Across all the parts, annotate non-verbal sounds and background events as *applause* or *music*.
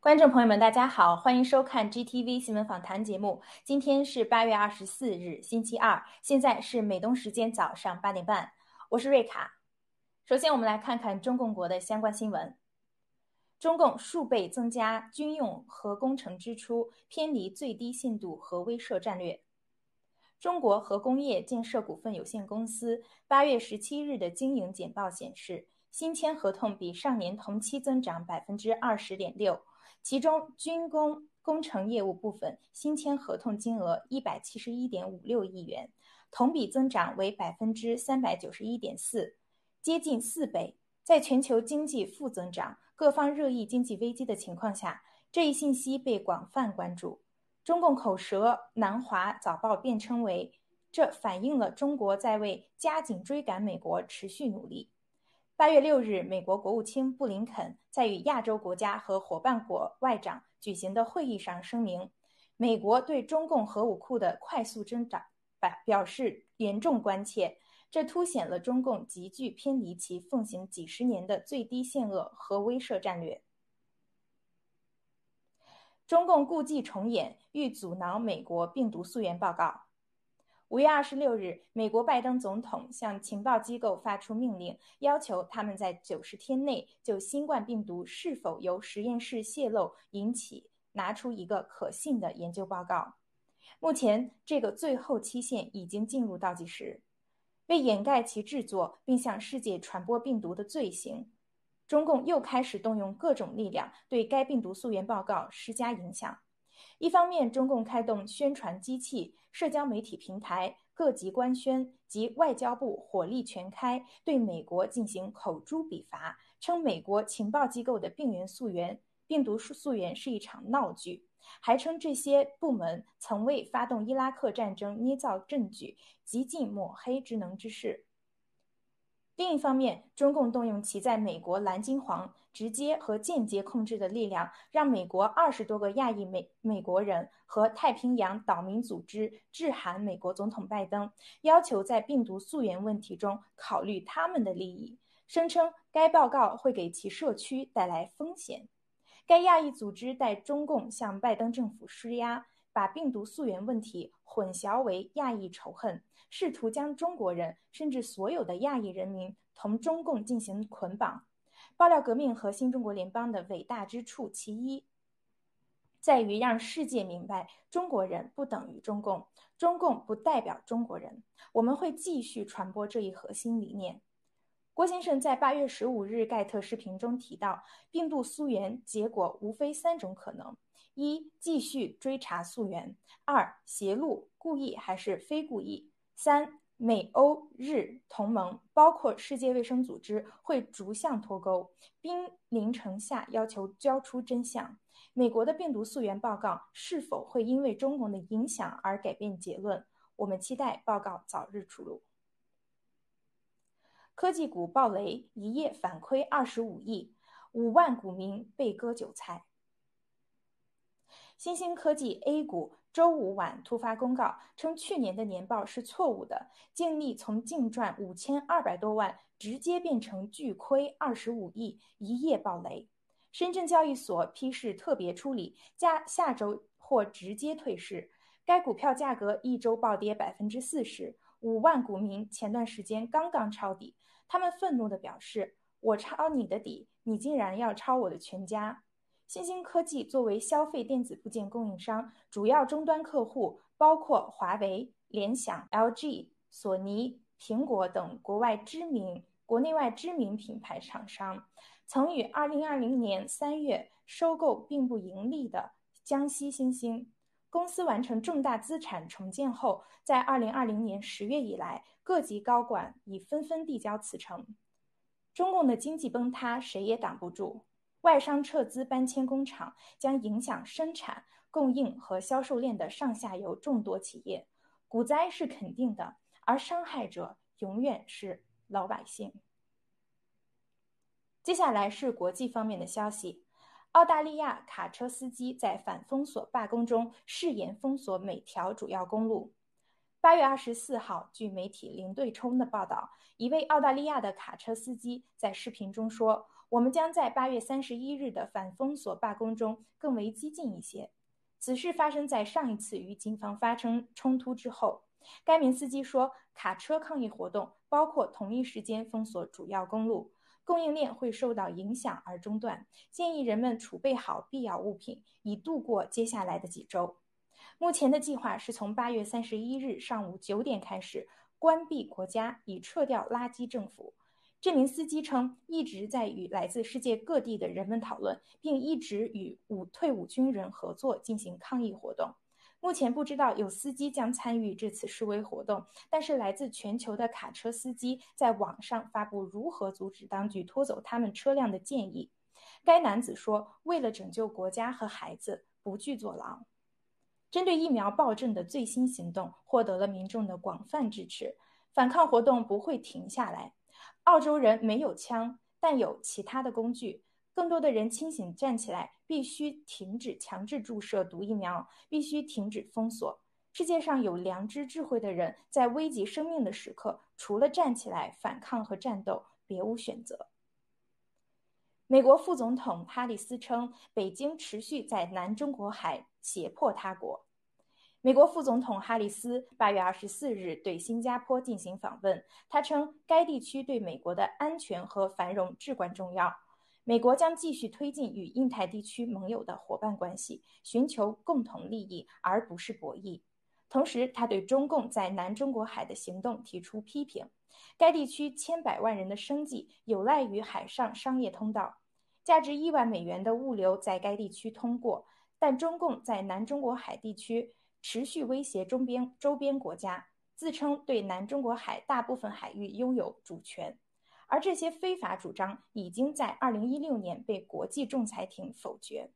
观众朋友们，大家好，欢迎收看 GTV 新闻访谈节目。今天是八月二十四日，星期二，现在是美东时间早上八点半，我是瑞卡。首先，我们来看看中共国的相关新闻。中共数倍增加军用核工程支出，偏离最低限度核威慑战略。中国核工业建设股份有限公司八月十七日的经营简报显示，新签合同比上年同期增长百分之二十点六。其中，军工工程业务部分新签合同金额一百七十一点五六亿元，同比增长为百分之三百九十一点四，接近四倍。在全球经济负增长、各方热议经济危机的情况下，这一信息被广泛关注。中共口舌南华早报辩称为，这反映了中国在为加紧追赶美国持续努力。八月六日，美国国务卿布林肯在与亚洲国家和伙伴国外长举行的会议上声明，美国对中共核武库的快速增长表表示严重关切，这凸显了中共急剧偏离其奉行几十年的最低限额核威慑战略。中共故伎重演，欲阻挠美国病毒溯源报告。五月二十六日，美国拜登总统向情报机构发出命令，要求他们在九十天内就新冠病毒是否由实验室泄漏引起拿出一个可信的研究报告。目前，这个最后期限已经进入倒计时。为掩盖其制作并向世界传播病毒的罪行，中共又开始动用各种力量对该病毒溯源报告施加影响。一方面，中共开动宣传机器、社交媒体平台、各级官宣及外交部火力全开，对美国进行口诛笔伐，称美国情报机构的病原溯源、病毒溯源是一场闹剧，还称这些部门曾为发动伊拉克战争捏造证据，极尽抹黑之能之事。另一方面，中共动用其在美国蓝金黄直接和间接控制的力量，让美国二十多个亚裔美美国人和太平洋岛民组织致函美国总统拜登，要求在病毒溯源问题中考虑他们的利益，声称该报告会给其社区带来风险。该亚裔组织在中共向拜登政府施压。把病毒溯源问题混淆为亚裔仇恨，试图将中国人甚至所有的亚裔人民同中共进行捆绑。爆料革命和新中国联邦的伟大之处，其一在于让世界明白，中国人不等于中共，中共不代表中国人。我们会继续传播这一核心理念。郭先生在八月十五日盖特视频中提到，病毒溯源结果无非三种可能。一、继续追查溯源；二、泄露，故意还是非故意；三、美欧日同盟，包括世界卫生组织，会逐项脱钩，兵临城下，要求交出真相。美国的病毒溯源报告是否会因为中共的影响而改变结论？我们期待报告早日出炉。科技股暴雷，一夜反亏二十五亿，五万股民被割韭菜。新兴科技 A 股周五晚突发公告称，去年的年报是错误的，净利从净赚五千二百多万直接变成巨亏二十五亿，一夜暴雷。深圳交易所批示特别处理，下下周或直接退市。该股票价格一周暴跌百分之四十，五万股民前段时间刚刚抄底，他们愤怒地表示：“我抄你的底，你竟然要抄我的全家。”新兴科技作为消费电子部件供应商，主要终端客户包括华为、联想、LG、索尼、苹果等国外知名、国内外知名品牌厂商，曾于2020年3月收购并不盈利的江西新兴公司。完成重大资产重建后，在2020年10月以来，各级高管已纷纷递交辞呈。中共的经济崩塌，谁也挡不住。外商撤资搬迁工厂，将影响生产、供应和销售链的上下游众多企业。股灾是肯定的，而伤害者永远是老百姓。接下来是国际方面的消息：澳大利亚卡车司机在反封锁罢工中誓言封锁每条主要公路。八月二十四号，据媒体零对冲的报道，一位澳大利亚的卡车司机在视频中说：“我们将在八月三十一日的反封锁罢工中更为激进一些。此事发生在上一次与警方发生冲突之后。该名司机说，卡车抗议活动包括同一时间封锁主要公路，供应链会受到影响而中断。建议人们储备好必要物品，以度过接下来的几周。目前的计划是从八月三十一日上午九点开始关闭国家，以撤掉垃圾政府。这名司机称，一直在与来自世界各地的人们讨论，并一直与五退伍军人合作进行抗议活动。目前不知道有司机将参与这次示威活动，但是来自全球的卡车司机在网上发布如何阻止当局拖走他们车辆的建议。该男子说：“为了拯救国家和孩子，不惧坐牢。”针对疫苗暴政的最新行动获得了民众的广泛支持，反抗活动不会停下来。澳洲人没有枪，但有其他的工具。更多的人清醒站起来，必须停止强制注射毒疫苗，必须停止封锁。世界上有良知、智慧的人，在危及生命的时刻，除了站起来反抗和战斗，别无选择。美国副总统哈里斯称，北京持续在南中国海胁迫他国。美国副总统哈里斯八月二十四日对新加坡进行访问，他称该地区对美国的安全和繁荣至关重要。美国将继续推进与印太地区盟友的伙伴关系，寻求共同利益而不是博弈。同时，他对中共在南中国海的行动提出批评。该地区千百万人的生计有赖于海上商业通道，价值亿万美元的物流在该地区通过，但中共在南中国海地区。持续威胁周边周边国家，自称对南中国海大部分海域拥有主权，而这些非法主张已经在2016年被国际仲裁庭否决。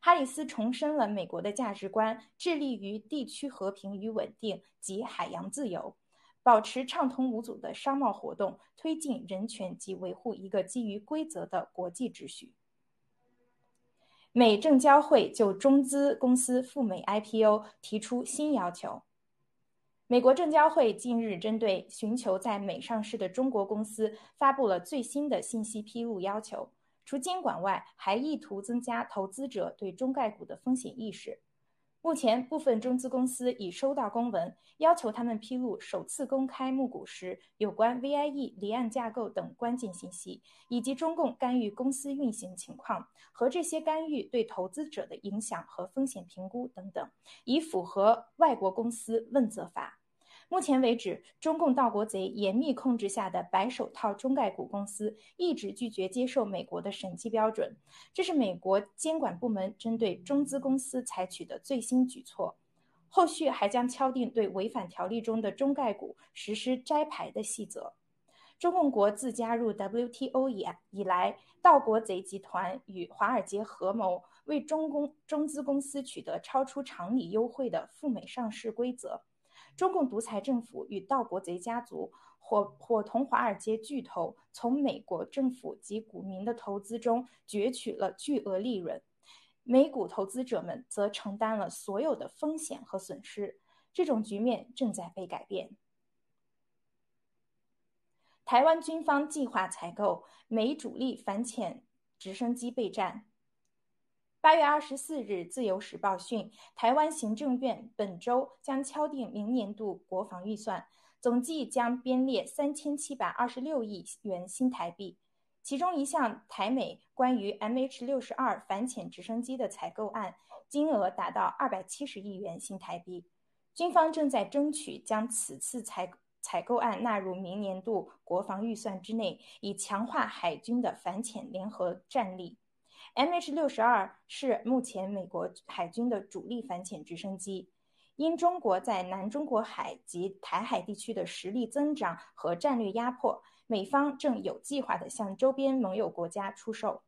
哈里斯重申了美国的价值观，致力于地区和平与稳定及海洋自由，保持畅通无阻的商贸活动，推进人权及维护一个基于规则的国际秩序。美证交会就中资公司赴美 IPO 提出新要求。美国证交会近日针对寻求在美上市的中国公司发布了最新的信息披露要求，除监管外，还意图增加投资者对中概股的风险意识。目前，部分中资公司已收到公文，要求他们披露首次公开募股时有关 VIE 离岸架构等关键信息，以及中共干预公司运行情况和这些干预对投资者的影响和风险评估等等，以符合外国公司问责法。目前为止，中共盗国贼严密控制下的白手套中概股公司一直拒绝接受美国的审计标准，这是美国监管部门针对中资公司采取的最新举措。后续还将敲定对违反条例中的中概股实施摘牌的细则。中共国自加入 WTO 以以来，盗国贼集团与华尔街合谋，为中公中资公司取得超出常理优惠的赴美上市规则。中共独裁政府与盗国贼家族伙伙同华尔街巨头，从美国政府及股民的投资中攫取了巨额利润，美股投资者们则承担了所有的风险和损失。这种局面正在被改变。台湾军方计划采购美主力反潜直升机备战。八月二十四日，《自由时报》讯，台湾行政院本周将敲定明年度国防预算，总计将编列三千七百二十六亿元新台币。其中一项台美关于 MH 六十二反潜直升机的采购案，金额达到二百七十亿元新台币。军方正在争取将此次采采购案纳入明年度国防预算之内，以强化海军的反潜联合战力。MH 六十二是目前美国海军的主力反潜直升机。因中国在南中国海及台海地区的实力增长和战略压迫，美方正有计划地向周边盟友国家出售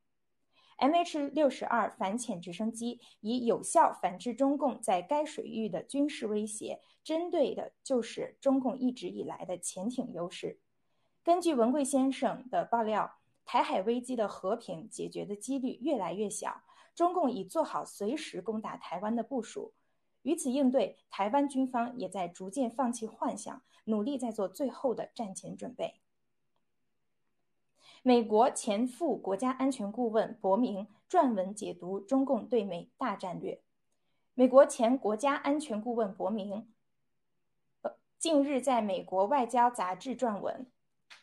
MH 六十二反潜直升机，以有效反制中共在该水域的军事威胁，针对的就是中共一直以来的潜艇优势。根据文贵先生的爆料。台海危机的和平解决的几率越来越小，中共已做好随时攻打台湾的部署。与此应对，台湾军方也在逐渐放弃幻想，努力在做最后的战前准备。美国前副国家安全顾问伯明撰文解读中共对美大战略。美国前国家安全顾问伯明，近日在美国外交杂志撰文，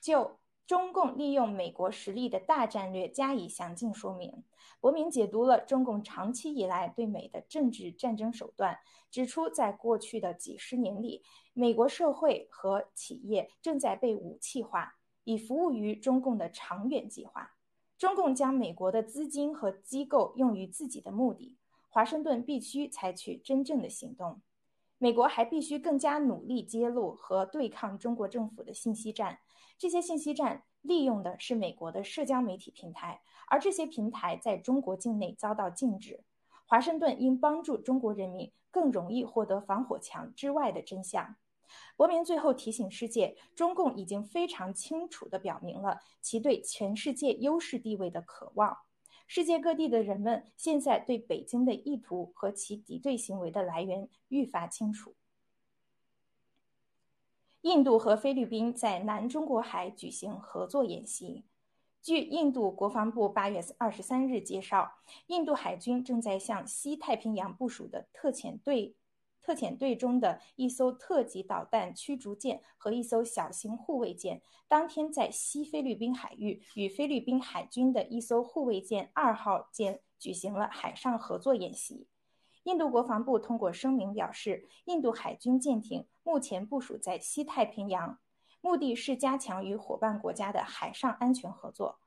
就中共利用美国实力的大战略加以详尽说明。伯明解读了中共长期以来对美的政治战争手段，指出，在过去的几十年里，美国社会和企业正在被武器化，以服务于中共的长远计划。中共将美国的资金和机构用于自己的目的。华盛顿必须采取真正的行动，美国还必须更加努力揭露和对抗中国政府的信息战。这些信息站利用的是美国的社交媒体平台，而这些平台在中国境内遭到禁止。华盛顿应帮助中国人民更容易获得防火墙之外的真相。伯明最后提醒世界，中共已经非常清楚地表明了其对全世界优势地位的渴望。世界各地的人们现在对北京的意图和其敌对行为的来源愈发清楚。印度和菲律宾在南中国海举行合作演习。据印度国防部八月二十三日介绍，印度海军正在向西太平洋部署的特遣队。特遣队中的一艘特级导弹驱逐舰和一艘小型护卫舰，当天在西菲律宾海域与菲律宾海军的一艘护卫舰二号舰举行了海上合作演习。印度国防部通过声明表示，印度海军舰艇目前部署在西太平洋，目的是加强与伙伴国家的海上安全合作。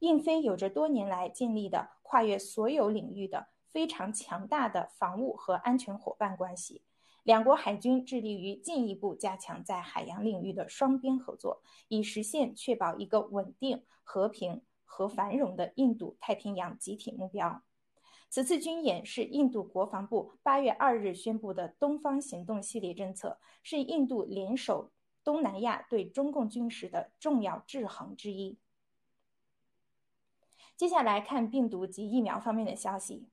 印菲有着多年来建立的跨越所有领域的。非常强大的防务和安全伙伴关系，两国海军致力于进一步加强在海洋领域的双边合作，以实现确保一个稳定、和平和繁荣的印度太平洋集体目标。此次军演是印度国防部八月二日宣布的“东方行动”系列政策，是印度联手东南亚对中共军事的重要制衡之一。接下来看病毒及疫苗方面的消息。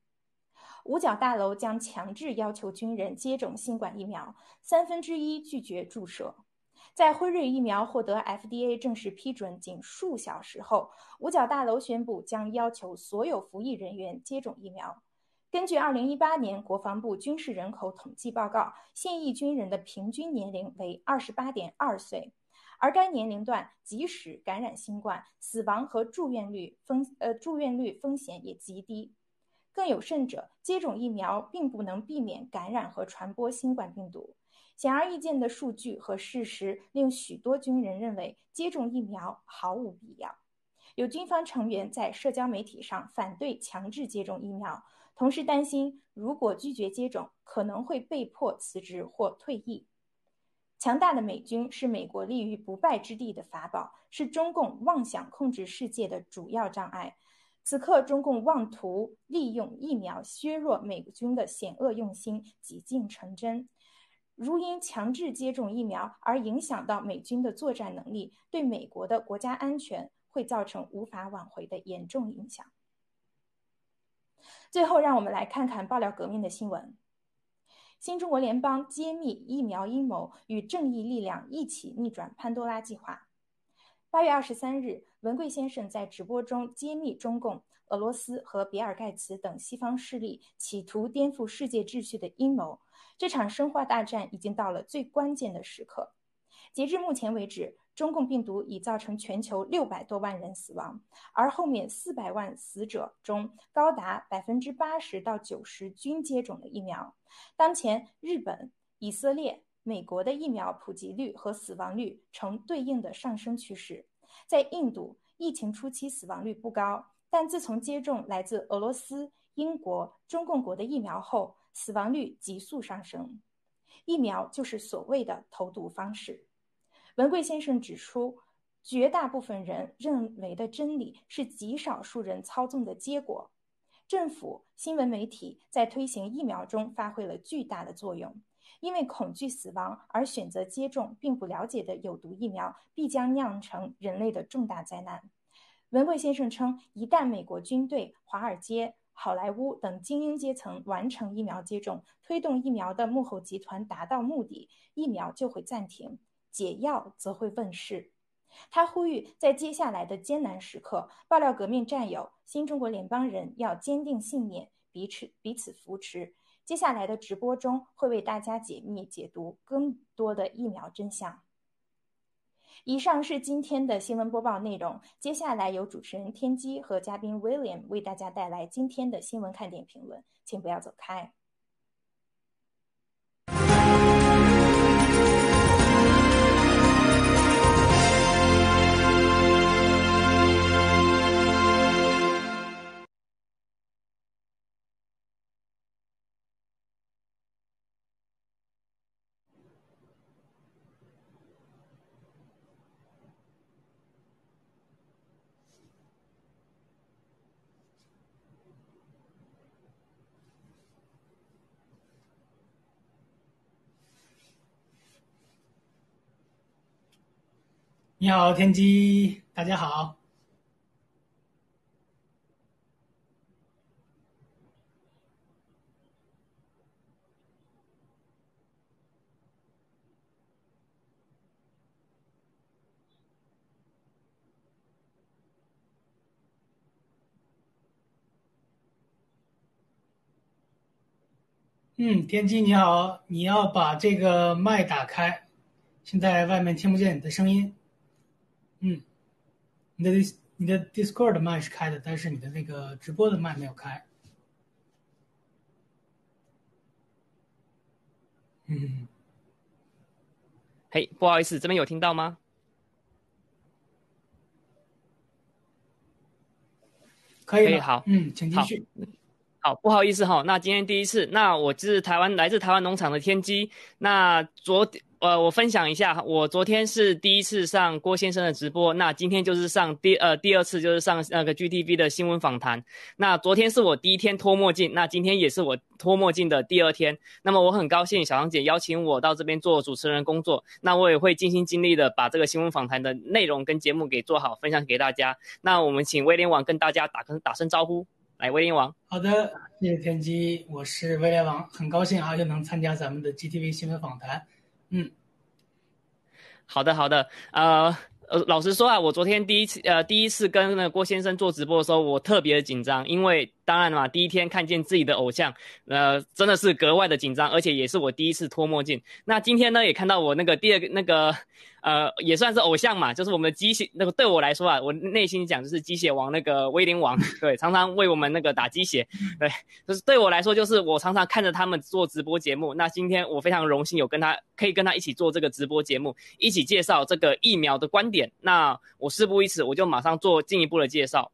五角大楼将强制要求军人接种新冠疫苗，三分之一拒绝注射。在辉瑞疫苗获得 FDA 正式批准仅数小时后，五角大楼宣布将要求所有服役人员接种疫苗。根据2018年国防部军事人口统计报告，现役军人的平均年龄为28.2岁，而该年龄段即使感染新冠，死亡和住院率风呃住院率风险也极低。更有甚者，接种疫苗并不能避免感染和传播新冠病毒。显而易见的数据和事实令许多军人认为接种疫苗毫无必要。有军方成员在社交媒体上反对强制接种疫苗，同时担心如果拒绝接种，可能会被迫辞职或退役。强大的美军是美国立于不败之地的法宝，是中共妄想控制世界的主要障碍。此刻，中共妄图利用疫苗削弱美军的险恶用心几近成真。如因强制接种疫苗而影响到美军的作战能力，对美国的国家安全会造成无法挽回的严重影响。最后，让我们来看看爆料革命的新闻：新中国联邦揭秘疫苗阴谋，与正义力量一起逆转潘多拉计划。八月二十三日，文贵先生在直播中揭秘中共、俄罗斯和比尔盖茨等西方势力企图颠覆世界秩序的阴谋。这场生化大战已经到了最关键的时刻。截至目前为止，中共病毒已造成全球六百多万人死亡，而后面四百万死者中，高达百分之八十到九十均接种了疫苗。当前，日本、以色列。美国的疫苗普及率和死亡率呈对应的上升趋势。在印度，疫情初期死亡率不高，但自从接种来自俄罗斯、英国、中共国的疫苗后，死亡率急速上升。疫苗就是所谓的投毒方式。文贵先生指出，绝大部分人认为的真理是极少数人操纵的结果。政府、新闻媒体在推行疫苗中发挥了巨大的作用。因为恐惧死亡而选择接种并不了解的有毒疫苗，必将酿成人类的重大灾难。文贵先生称，一旦美国军队、华尔街、好莱坞等精英阶层完成疫苗接种，推动疫苗的幕后集团达到目的，疫苗就会暂停，解药则会问世。他呼吁在接下来的艰难时刻，爆料革命战友、新中国联邦人要坚定信念，彼此彼此扶持。接下来的直播中会为大家解密解读更多的疫苗真相。以上是今天的新闻播报内容，接下来由主持人天机和嘉宾 William 为大家带来今天的新闻看点评论，请不要走开。你好，天机，大家好。嗯，天机你好，你要把这个麦打开，现在外面听不见你的声音。嗯，你的你的 Discord 的麦是开的，但是你的那个直播的麦没有开。嗯，嘿，不好意思，这边有听到吗？可以，好，嗯，请继续。好，不好意思哈，那今天第一次，那我是台湾来自台湾农场的天机，那昨。呃，我分享一下，我昨天是第一次上郭先生的直播，那今天就是上第呃第二次，就是上那个 GTV 的新闻访谈。那昨天是我第一天脱墨镜，那今天也是我脱墨镜的第二天。那么我很高兴小杨姐邀请我到这边做主持人工作，那我也会尽心尽力的把这个新闻访谈的内容跟节目给做好，分享给大家。那我们请威廉王跟大家打声打声招呼，来，威廉王。好的，谢谢天机，我是威廉王，很高兴啊，又能参加咱们的 GTV 新闻访谈。嗯，好的，好的，呃呃，老实说啊，我昨天第一次呃第一次跟那郭先生做直播的时候，我特别的紧张，因为当然嘛，第一天看见自己的偶像，呃，真的是格外的紧张，而且也是我第一次脱墨镜。那今天呢，也看到我那个第二个那个。呃，也算是偶像嘛，就是我们的鸡血那个对我来说啊，我内心讲就是鸡血王那个威廉王，*laughs* 对，常常为我们那个打鸡血，对，就是对我来说，就是我常常看着他们做直播节目。那今天我非常荣幸有跟他可以跟他一起做这个直播节目，一起介绍这个疫苗的观点。那我事不宜迟，我就马上做进一步的介绍。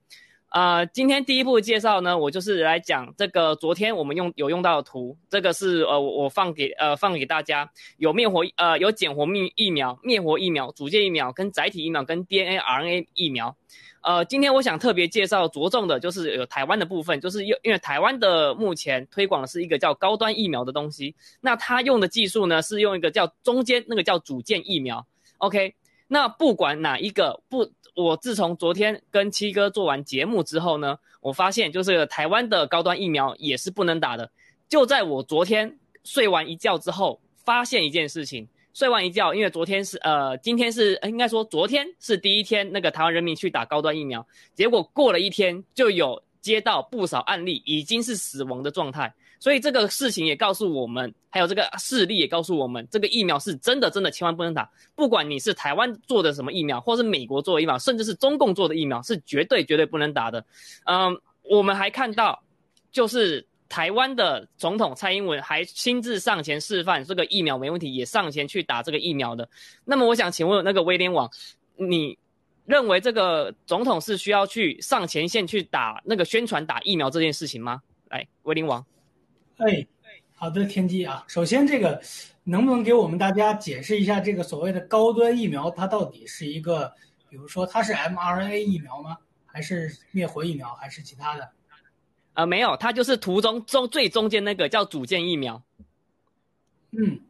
呃，今天第一步介绍呢，我就是来讲这个昨天我们用有用到的图，这个是呃我放给呃放给大家，有灭活呃有减活疫疫苗、灭活疫苗、组件疫苗跟载体疫苗跟 DNA RNA 疫苗。呃，今天我想特别介绍着重的就是有台湾的部分，就是因因为台湾的目前推广的是一个叫高端疫苗的东西，那它用的技术呢是用一个叫中间那个叫组件疫苗。OK，那不管哪一个不。我自从昨天跟七哥做完节目之后呢，我发现就是台湾的高端疫苗也是不能打的。就在我昨天睡完一觉之后，发现一件事情。睡完一觉，因为昨天是呃，今天是应该说昨天是第一天，那个台湾人民去打高端疫苗，结果过了一天就有接到不少案例，已经是死亡的状态。所以这个事情也告诉我们，还有这个事例也告诉我们，这个疫苗是真的，真的千万不能打。不管你是台湾做的什么疫苗，或是美国做的疫苗，甚至是中共做的疫苗，是绝对绝对不能打的。嗯，我们还看到，就是台湾的总统蔡英文还亲自上前示范这个疫苗没问题，也上前去打这个疫苗的。那么我想请问那个威廉网，你认为这个总统是需要去上前线去打那个宣传打疫苗这件事情吗？来，威廉王。哎，好的，天机啊，首先这个能不能给我们大家解释一下这个所谓的高端疫苗，它到底是一个，比如说它是 mRNA 疫苗吗？还是灭活疫苗，还是其他的？呃，没有，它就是图中中最中间那个叫组件疫苗。嗯，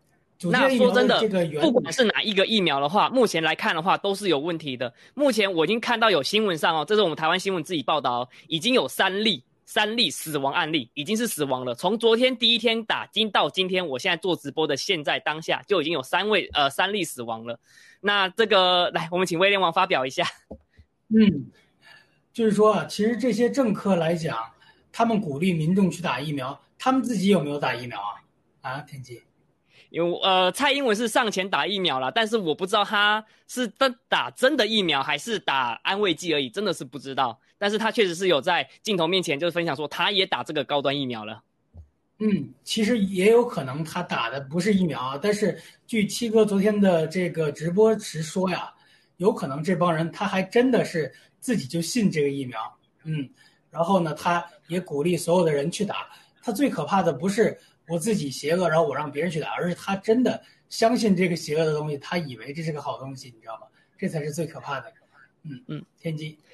那说真的，不管是哪一个疫苗的话，目前来看的话都是有问题的。目前我已经看到有新闻上哦，这是我们台湾新闻自己报道，已经有三例。三例死亡案例，已经是死亡了。从昨天第一天打，今到今天，我现在做直播的现在当下就已经有三位呃三例死亡了。那这个来，我们请威廉王发表一下。嗯，就是说啊，其实这些政客来讲，他们鼓励民众去打疫苗，他们自己有没有打疫苗啊？啊，田鸡。有呃，蔡英文是上前打疫苗了，但是我不知道他是真打真的疫苗还是打安慰剂而已，真的是不知道。但是他确实是有在镜头面前就是分享说他也打这个高端疫苗了。嗯，其实也有可能他打的不是疫苗啊，但是据七哥昨天的这个直播时说呀，有可能这帮人他还真的是自己就信这个疫苗，嗯，然后呢，他也鼓励所有的人去打。他最可怕的不是。我自己邪恶，然后我让别人去打，而是他真的相信这个邪恶的东西，他以为这是个好东西，你知道吗？这才是最可怕的。嗯嗯，天机，好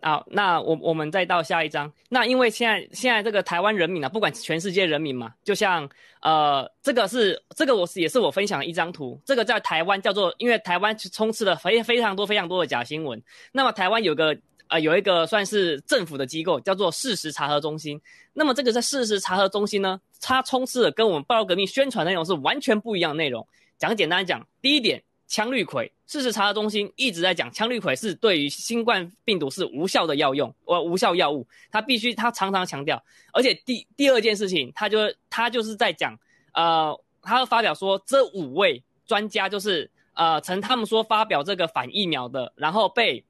啊，那我我们再到下一章。那因为现在现在这个台湾人民啊，不管全世界人民嘛，就像呃，这个是这个我是也是我分享的一张图，这个在台湾叫做，因为台湾充斥了非非常多非常多的假新闻。那么台湾有个。呃，有一个算是政府的机构，叫做事实查核中心。那么这个在事实查核中心呢，它充斥了跟我们报道革命宣传内容是完全不一样的内容。讲简单讲，第一点，羟氯喹，事实查核中心一直在讲羟氯喹是对于新冠病毒是无效的药用，呃，无效药物，他必须他常常强调。而且第第二件事情，他就他就是在讲，呃，他发表说这五位专家就是呃，曾他们说发表这个反疫苗的，然后被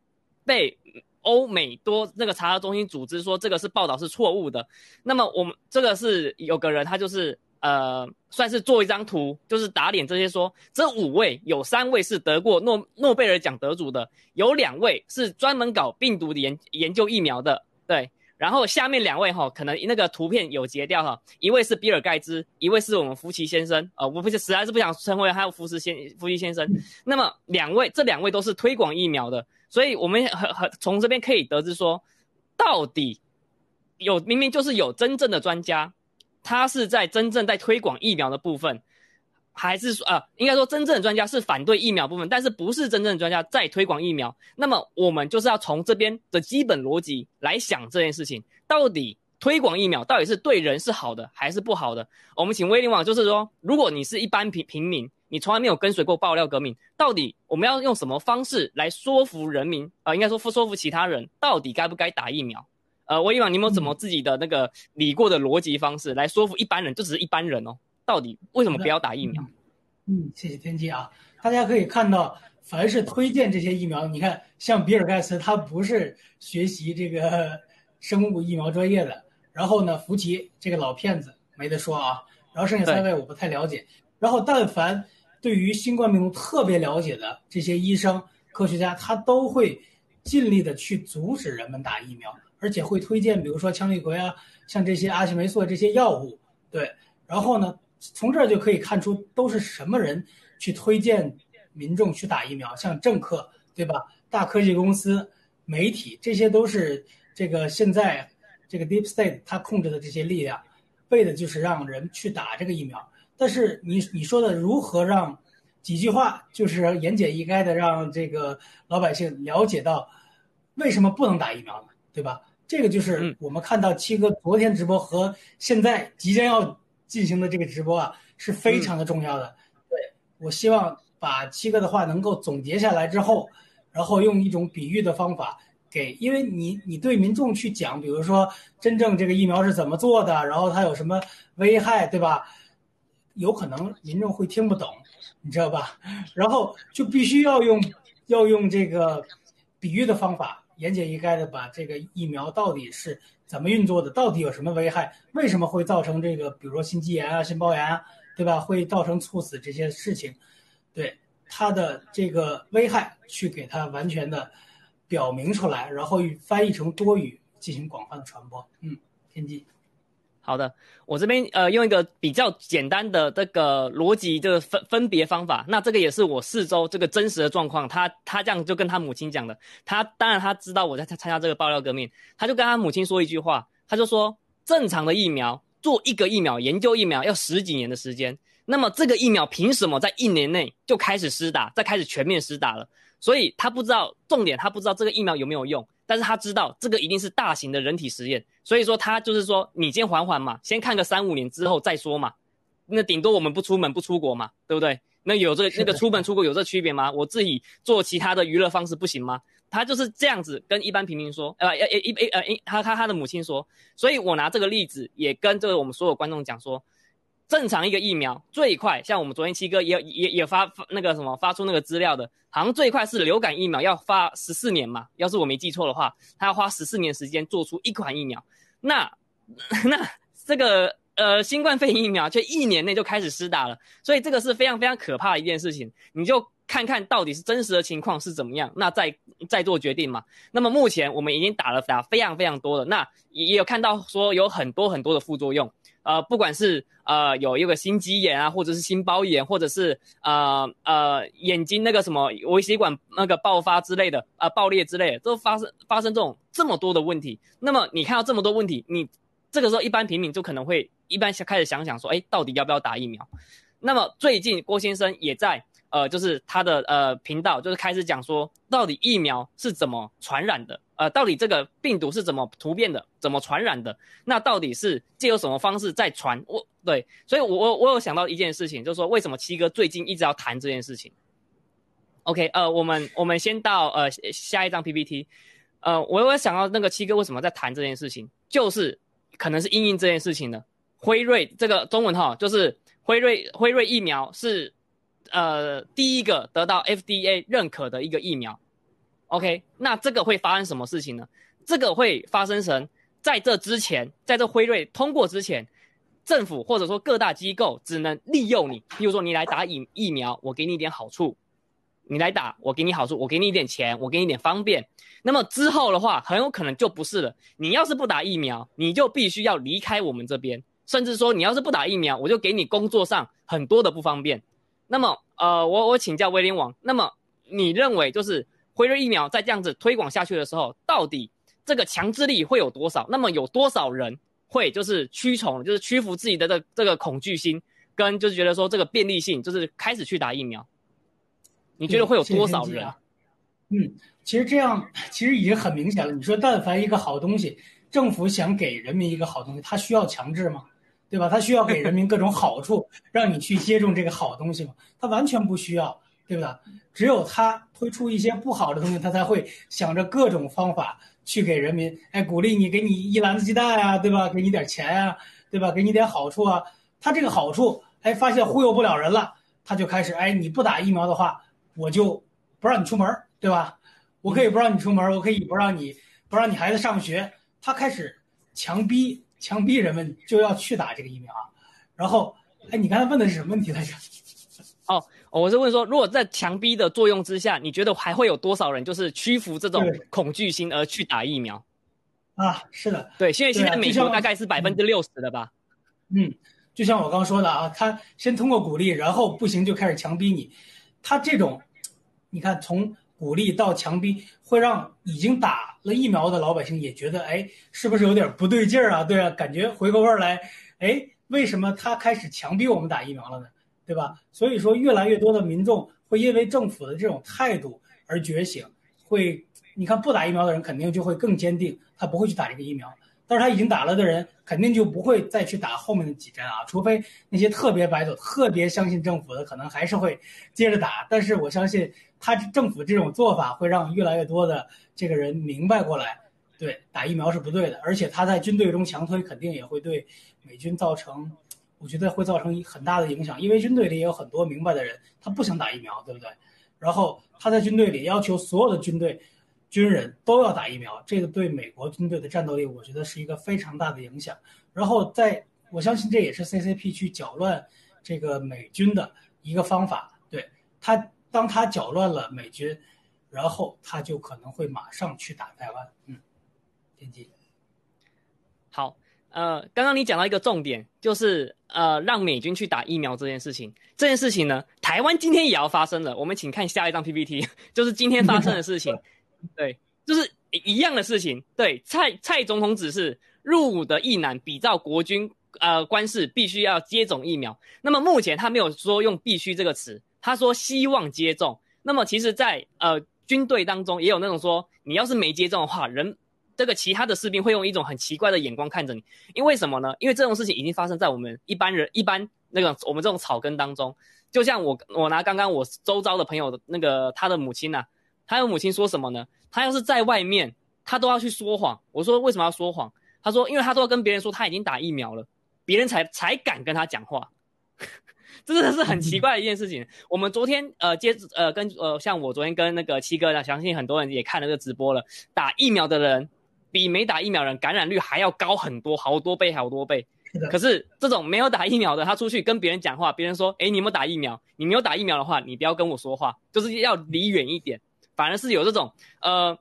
被。欧美多那个查核中心组织说这个是报道是错误的，那么我们这个是有个人他就是呃算是做一张图，就是打脸这些说这五位有三位是得过诺诺贝尔奖得主的，有两位是专门搞病毒的研研究疫苗的，对，然后下面两位哈可能那个图片有截掉哈，一位是比尔盖茨，一位是我们福奇先生，呃我不是实在是不想称为还有福斯先福奇先生，那么两位这两位都是推广疫苗的。所以，我们很很从这边可以得知说，到底有明明就是有真正的专家，他是在真正在推广疫苗的部分，还是说啊，应该说真正的专家是反对疫苗部分，但是不是真正的专家在推广疫苗？那么我们就是要从这边的基本逻辑来想这件事情，到底推广疫苗到底是对人是好的还是不好的？我们请威廉网就是说，如果你是一般平平民。你从来没有跟随过爆料革命，到底我们要用什么方式来说服人民啊？应该说说服其他人，到底该不该打疫苗？呃，我以往你有没有怎么自己的那个理过的逻辑方式来说服一般人？就只是一般人哦，到底为什么不要打疫苗？嗯，谢谢天机啊！大家可以看到，凡是推荐这些疫苗，你看像比尔盖茨，他不是学习这个 *laughs* 生物疫苗专业的，然后呢，福奇这个老骗子没得说啊，然后剩下三位我不太了解，然后但凡。对于新冠病毒特别了解的这些医生、科学家，他都会尽力的去阻止人们打疫苗，而且会推荐，比如说羟氯喹啊，像这些阿奇霉素这些药物。对，然后呢，从这儿就可以看出都是什么人去推荐民众去打疫苗，像政客，对吧？大科技公司、媒体，这些都是这个现在这个 Deep State 它控制的这些力量，为的就是让人去打这个疫苗。但是你你说的如何让几句话就是言简意赅的让这个老百姓了解到为什么不能打疫苗呢？对吧？这个就是我们看到七哥昨天直播和现在即将要进行的这个直播啊，是非常的重要的。对我希望把七哥的话能够总结下来之后，然后用一种比喻的方法给，因为你你对民众去讲，比如说真正这个疫苗是怎么做的，然后它有什么危害，对吧？有可能民众会听不懂，你知道吧？*laughs* 然后就必须要用要用这个比喻的方法，言简意赅的把这个疫苗到底是怎么运作的，到底有什么危害，为什么会造成这个，比如说心肌炎啊、心包炎啊，对吧？会造成猝死这些事情，对它的这个危害去给它完全的表明出来，然后翻译成多语进行广泛的传播。嗯，天机。好的，我这边呃用一个比较简单的这个逻辑就是分分别方法，那这个也是我四周这个真实的状况。他他这样就跟他母亲讲的，他当然他知道我在参加这个爆料革命，他就跟他母亲说一句话，他就说正常的疫苗做一个疫苗研究疫苗要十几年的时间，那么这个疫苗凭什么在一年内就开始施打，再开始全面施打了？所以他不知道重点，他不知道这个疫苗有没有用，但是他知道这个一定是大型的人体实验，所以说他就是说，你先缓缓嘛，先看个三五年之后再说嘛，那顶多我们不出门不出国嘛，对不对？那有这那个出门出国有这区别吗？我自己做其他的娱乐方式不行吗？他就是这样子跟一般平民说，呃，一一一呃，他他他的母亲说，所以我拿这个例子也跟这个我们所有观众讲说，正常一个疫苗最快，像我们昨天七哥也也也发发那个什么发出那个资料的，好像最快是流感疫苗要发十四年嘛，要是我没记错的话，他要花十四年时间做出一款疫苗，那 *laughs* 那这个。呃，新冠肺炎疫苗却一年内就开始施打了，所以这个是非常非常可怕的一件事情。你就看看到底是真实的情况是怎么样，那再再做决定嘛。那么目前我们已经打了打非常非常多了，那也也有看到说有很多很多的副作用，呃，不管是呃有一个心肌炎啊，或者是心包炎，或者是呃呃眼睛那个什么微血管那个爆发之类的，呃爆裂之类的，都发生发生这种这么多的问题。那么你看到这么多问题，你这个时候一般平民就可能会。一般想开始想想说，哎，到底要不要打疫苗？那么最近郭先生也在呃，就是他的呃频道，就是开始讲说，到底疫苗是怎么传染的？呃，到底这个病毒是怎么突变的？怎么传染的？那到底是借由什么方式在传？我对，所以我我我有想到一件事情，就是说为什么七哥最近一直要谈这件事情？OK，呃，我们我们先到呃下一张 PPT，呃，我有想到那个七哥为什么在谈这件事情，就是可能是因应这件事情的。辉瑞这个中文哈，就是辉瑞辉瑞疫苗是，呃，第一个得到 FDA 认可的一个疫苗。OK，那这个会发生什么事情呢？这个会发生成在这之前，在这辉瑞通过之前，政府或者说各大机构只能利用你，比如说你来打疫疫苗，我给你一点好处，你来打，我给你好处，我给你一点钱，我给你一点方便。那么之后的话，很有可能就不是了。你要是不打疫苗，你就必须要离开我们这边。甚至说，你要是不打疫苗，我就给你工作上很多的不方便。那么，呃，我我请教威廉王，那么你认为就是辉瑞疫苗在这样子推广下去的时候，到底这个强制力会有多少？那么有多少人会就是屈从，就是屈服自己的这这个恐惧心，跟就是觉得说这个便利性，就是开始去打疫苗？你觉得会有多少人？嗯，其实这样其实已经很明显了。你说，但凡一个好东西，政府想给人民一个好东西，它需要强制吗？对吧？他需要给人民各种好处，让你去接种这个好东西吗？他完全不需要，对不对？只有他推出一些不好的东西，他才会想着各种方法去给人民，哎，鼓励你，给你一篮子鸡蛋呀，对吧？给你点钱呀，对吧？给你点好处啊。他这个好处，哎，发现忽悠不了人了，他就开始，哎，你不打疫苗的话，我就不让你出门，对吧？我可以不让你出门，我可以不让你不让你孩子上学。他开始强逼。强逼人们就要去打这个疫苗啊，然后，哎，你刚才问的是什么问题来着？*laughs* 哦，我是问说，如果在强逼的作用之下，你觉得还会有多少人就是屈服这种恐惧心而去打疫苗？啊，是的，对，现在现在美国大概是百分之六十的吧？嗯，就像我刚说的啊，他先通过鼓励，然后不行就开始强逼你，他这种，你看从。鼓励到强逼，会让已经打了疫苗的老百姓也觉得，哎，是不是有点不对劲儿啊？对啊，感觉回过味儿来，哎，为什么他开始强逼我们打疫苗了呢？对吧？所以说，越来越多的民众会因为政府的这种态度而觉醒，会，你看不打疫苗的人肯定就会更坚定，他不会去打这个疫苗。但是他已经打了的人，肯定就不会再去打后面的几针啊，除非那些特别白走、特别相信政府的，可能还是会接着打。但是我相信，他政府这种做法会让越来越多的这个人明白过来，对打疫苗是不对的。而且他在军队中强推，肯定也会对美军造成，我觉得会造成很大的影响。因为军队里也有很多明白的人，他不想打疫苗，对不对？然后他在军队里要求所有的军队。军人都要打疫苗，这个对美国军队的战斗力，我觉得是一个非常大的影响。然后，在我相信这也是 CCP 去搅乱这个美军的一个方法。对他，当他搅乱了美军，然后他就可能会马上去打台湾。嗯，天机。好，呃，刚刚你讲到一个重点，就是呃，让美军去打疫苗这件事情。这件事情呢，台湾今天也要发生了。我们请看下一张 PPT，*laughs* 就是今天发生的事情。*laughs* 对，就是一样的事情。对，蔡蔡总统指示入伍的役男比照国军呃官士，必须要接种疫苗。那么目前他没有说用“必须”这个词，他说希望接种。那么其实，在呃军队当中也有那种说，你要是没接种的话，人这个其他的士兵会用一种很奇怪的眼光看着你，因为什么呢？因为这种事情已经发生在我们一般人一般那个我们这种草根当中。就像我我拿刚刚我周遭的朋友的那个他的母亲呐，他的母亲说什么呢？他要是在外面，他都要去说谎。我说为什么要说谎？他说因为他都要跟别人说他已经打疫苗了，别人才才敢跟他讲话。真的是很奇怪的一件事情。我们昨天呃接呃跟呃像我昨天跟那个七哥呢，相信很多人也看了这个直播了。打疫苗的人比没打疫苗人感染率还要高很多，好多倍好多倍。可是这种没有打疫苗的，他出去跟别人讲话，别人说：“哎，你有没有打疫苗？你没有打疫苗的话，你不要跟我说话，就是要离远一点。”反而是有这种呃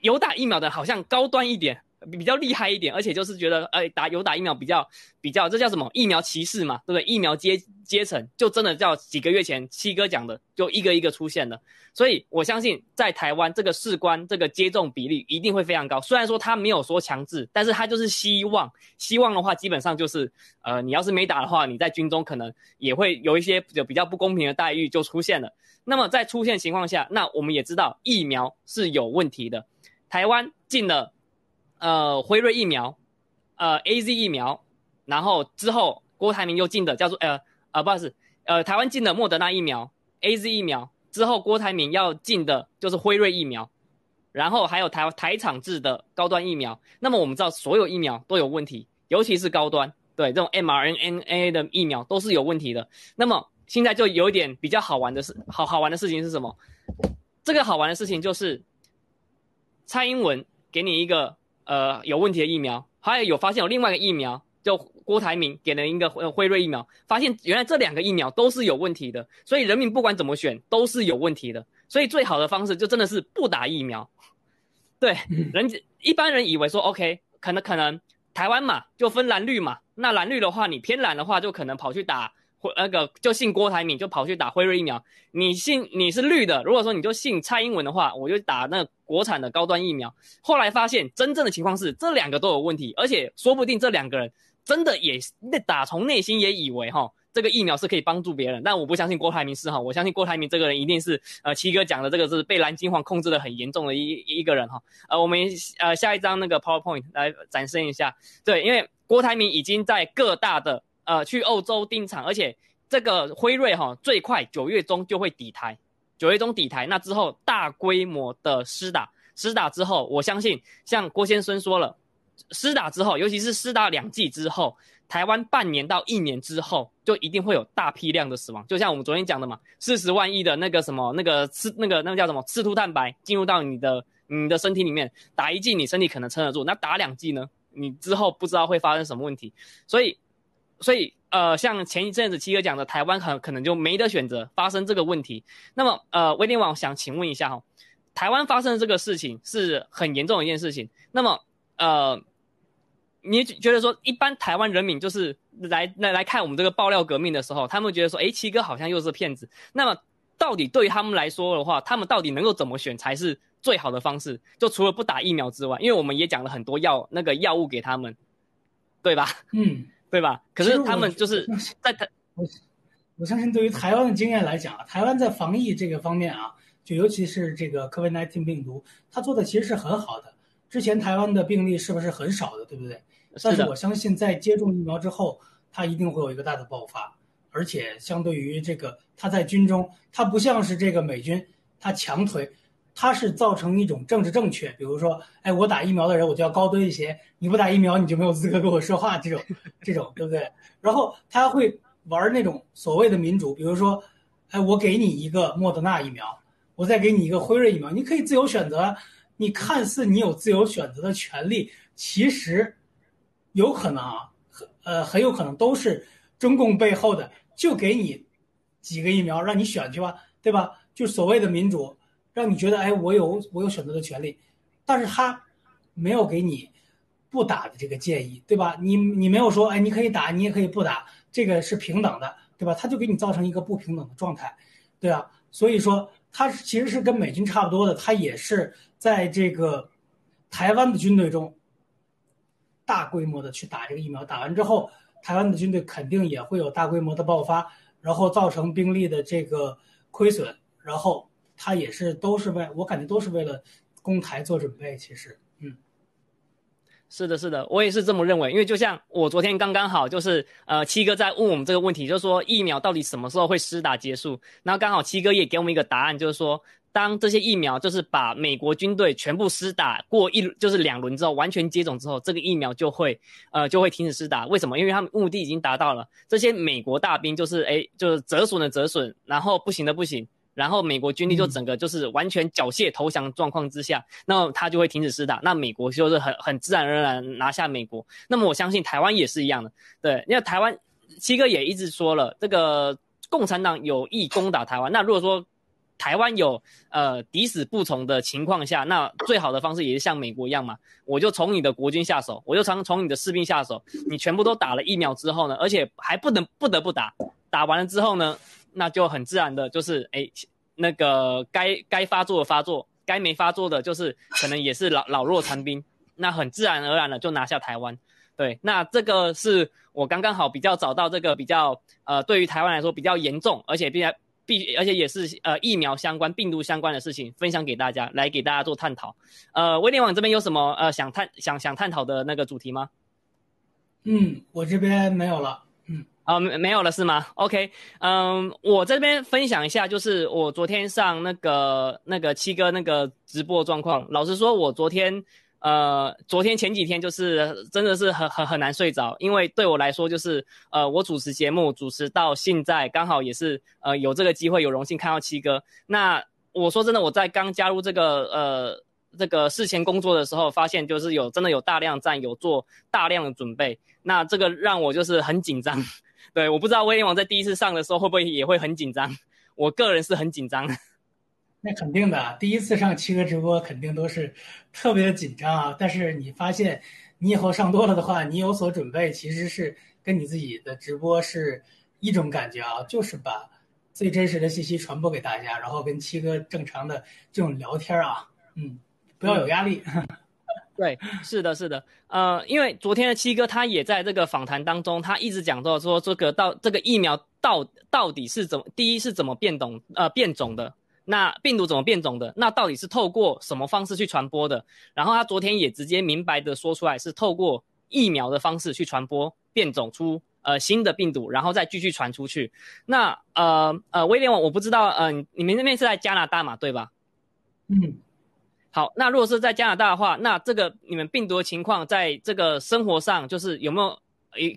有打疫苗的，好像高端一点。比较厉害一点，而且就是觉得，哎，打有打疫苗比较比较，这叫什么？疫苗歧视嘛，对不对？疫苗阶阶层就真的叫几个月前七哥讲的，就一个一个出现了。所以我相信，在台湾这个士官这个接种比例一定会非常高。虽然说他没有说强制，但是他就是希望，希望的话，基本上就是，呃，你要是没打的话，你在军中可能也会有一些有比较不公平的待遇就出现了。那么在出现情况下，那我们也知道疫苗是有问题的，台湾进了。呃，辉瑞疫苗，呃，A Z 疫苗，然后之后郭台铭又进的叫做呃呃，不好意思，呃，台湾进的莫德纳疫苗，A Z 疫苗之后，郭台铭要进的就是辉瑞疫苗，然后还有台台厂制的高端疫苗。那么我们知道所有疫苗都有问题，尤其是高端，对这种 m R N A 的疫苗都是有问题的。那么现在就有一点比较好玩的事，好好玩的事情是什么？这个好玩的事情就是蔡英文给你一个。呃，有问题的疫苗，还有有发现有另外一个疫苗，就郭台铭给了一个辉瑞疫苗，发现原来这两个疫苗都是有问题的，所以人民不管怎么选都是有问题的，所以最好的方式就真的是不打疫苗。对，人一般人以为说 OK，可能可能台湾嘛就分蓝绿嘛，那蓝绿的话你偏蓝的话就可能跑去打。那个就信郭台铭，就跑去打辉瑞疫苗。你信你是绿的，如果说你就信蔡英文的话，我就打那国产的高端疫苗。后来发现真正的情况是这两个都有问题，而且说不定这两个人真的也那打从内心也以为哈这个疫苗是可以帮助别人。但我不相信郭台铭是哈，我相信郭台铭这个人一定是呃七哥讲的这个是被蓝金黄控制的很严重的一一个人哈。呃，我们呃下一张那个 PowerPoint 来展示一下，对，因为郭台铭已经在各大的。呃，去欧洲订厂，而且这个辉瑞哈最快九月中就会抵台，九月中抵台，那之后大规模的施打，施打之后，我相信像郭先生说了，施打之后，尤其是施打两剂之后，台湾半年到一年之后，就一定会有大批量的死亡，就像我们昨天讲的嘛，四十万亿的那个什么那个刺那个那个叫什么刺突蛋白进入到你的你的身体里面，打一剂你身体可能撑得住，那打两剂呢，你之后不知道会发生什么问题，所以。所以，呃，像前一阵子七哥讲的，台湾可可能就没得选择发生这个问题。那么，呃，威廉网想请问一下哈，台湾发生的这个事情是很严重的一件事情。那么，呃，你觉得说，一般台湾人民就是来来来看我们这个爆料革命的时候，他们觉得说，诶，七哥好像又是骗子。那么，到底对于他们来说的话，他们到底能够怎么选才是最好的方式？就除了不打疫苗之外，因为我们也讲了很多药那个药物给他们，对吧？嗯。对吧？可是他们就是在台，我我相信对于台湾的经验来讲啊，台湾在防疫这个方面啊，就尤其是这个 COVID-19 病毒，它做的其实是很好的。之前台湾的病例是不是很少的，对不对？但是我相信在接种疫苗之后，它一定会有一个大的爆发，而且相对于这个，它在军中，它不像是这个美军，它强推。它是造成一种政治正确，比如说，哎，我打疫苗的人我就要高端一些，你不打疫苗你就没有资格跟我说话，这种，这种，对不对？然后他会玩那种所谓的民主，比如说，哎，我给你一个莫德纳疫苗，我再给你一个辉瑞疫苗，你可以自由选择。你看似你有自由选择的权利，其实有可能啊，呃，很有可能都是中共背后的，就给你几个疫苗让你选去吧，对吧？就所谓的民主。让你觉得哎，我有我有选择的权利，但是他没有给你不打的这个建议，对吧？你你没有说哎，你可以打，你也可以不打，这个是平等的，对吧？他就给你造成一个不平等的状态，对啊。所以说，他其实是跟美军差不多的，他也是在这个台湾的军队中大规模的去打这个疫苗，打完之后，台湾的军队肯定也会有大规模的爆发，然后造成兵力的这个亏损，然后。他也是都是为我感觉都是为了公台做准备。其实，嗯，是的，是的，我也是这么认为。因为就像我昨天刚刚好就是呃七哥在问我们这个问题，就是说疫苗到底什么时候会施打结束？然后刚好七哥也给我们一个答案，就是说。当这些疫苗就是把美国军队全部施打过一就是两轮之后，完全接种之后，这个疫苗就会呃就会停止施打。为什么？因为他们目的已经达到了。这些美国大兵就是哎就是折损的折损，然后不行的不行，然后美国军力就整个就是完全缴械投降状况之下，那他就会停止施打。那美国就是很很自然而然拿下美国。那么我相信台湾也是一样的。对，因为台湾七哥也一直说了，这个共产党有意攻打台湾。那如果说台湾有呃敌死不从的情况下，那最好的方式也是像美国一样嘛，我就从你的国军下手，我就从从你的士兵下手，你全部都打了疫苗之后呢，而且还不能不得不打，打完了之后呢，那就很自然的就是哎那个该该发作的发作，该没发作的就是可能也是老老弱残兵，那很自然而然的就拿下台湾。对，那这个是我刚刚好比较找到这个比较呃对于台湾来说比较严重，而且比较。必而且也是呃疫苗相关、病毒相关的事情，分享给大家，来给大家做探讨。呃，威联网这边有什么呃想探想想探讨的那个主题吗？嗯，我这边没有了。啊没没有了是吗？OK，嗯，我这边分享一下，就是我昨天上那个那个七哥那个直播状况。老实说，我昨天。呃，昨天前几天就是真的是很很很难睡着，因为对我来说就是呃，我主持节目主持到现在，刚好也是呃有这个机会有荣幸看到七哥。那我说真的，我在刚加入这个呃这个事前工作的时候，发现就是有真的有大量站有做大量的准备，那这个让我就是很紧张。对，我不知道威廉王在第一次上的时候会不会也会很紧张，我个人是很紧张。*laughs* 那肯定的，第一次上七哥直播肯定都是特别的紧张啊。但是你发现，你以后上多了的话，你有所准备，其实是跟你自己的直播是一种感觉啊，就是把最真实的信息传播给大家，然后跟七哥正常的这种聊天啊，嗯，不要有压力。*laughs* 对，是的，是的，呃，因为昨天的七哥他也在这个访谈当中，他一直讲到说这个到这个疫苗到到底是怎么，第一是怎么变种呃变种的。那病毒怎么变种的？那到底是透过什么方式去传播的？然后他昨天也直接明白的说出来，是透过疫苗的方式去传播，变种出呃新的病毒，然后再继续传出去。那呃呃，威廉，我不知道，嗯，你们那边是在加拿大嘛，对吧？嗯，好，那如果是在加拿大的话，那这个你们病毒的情况，在这个生活上，就是有没有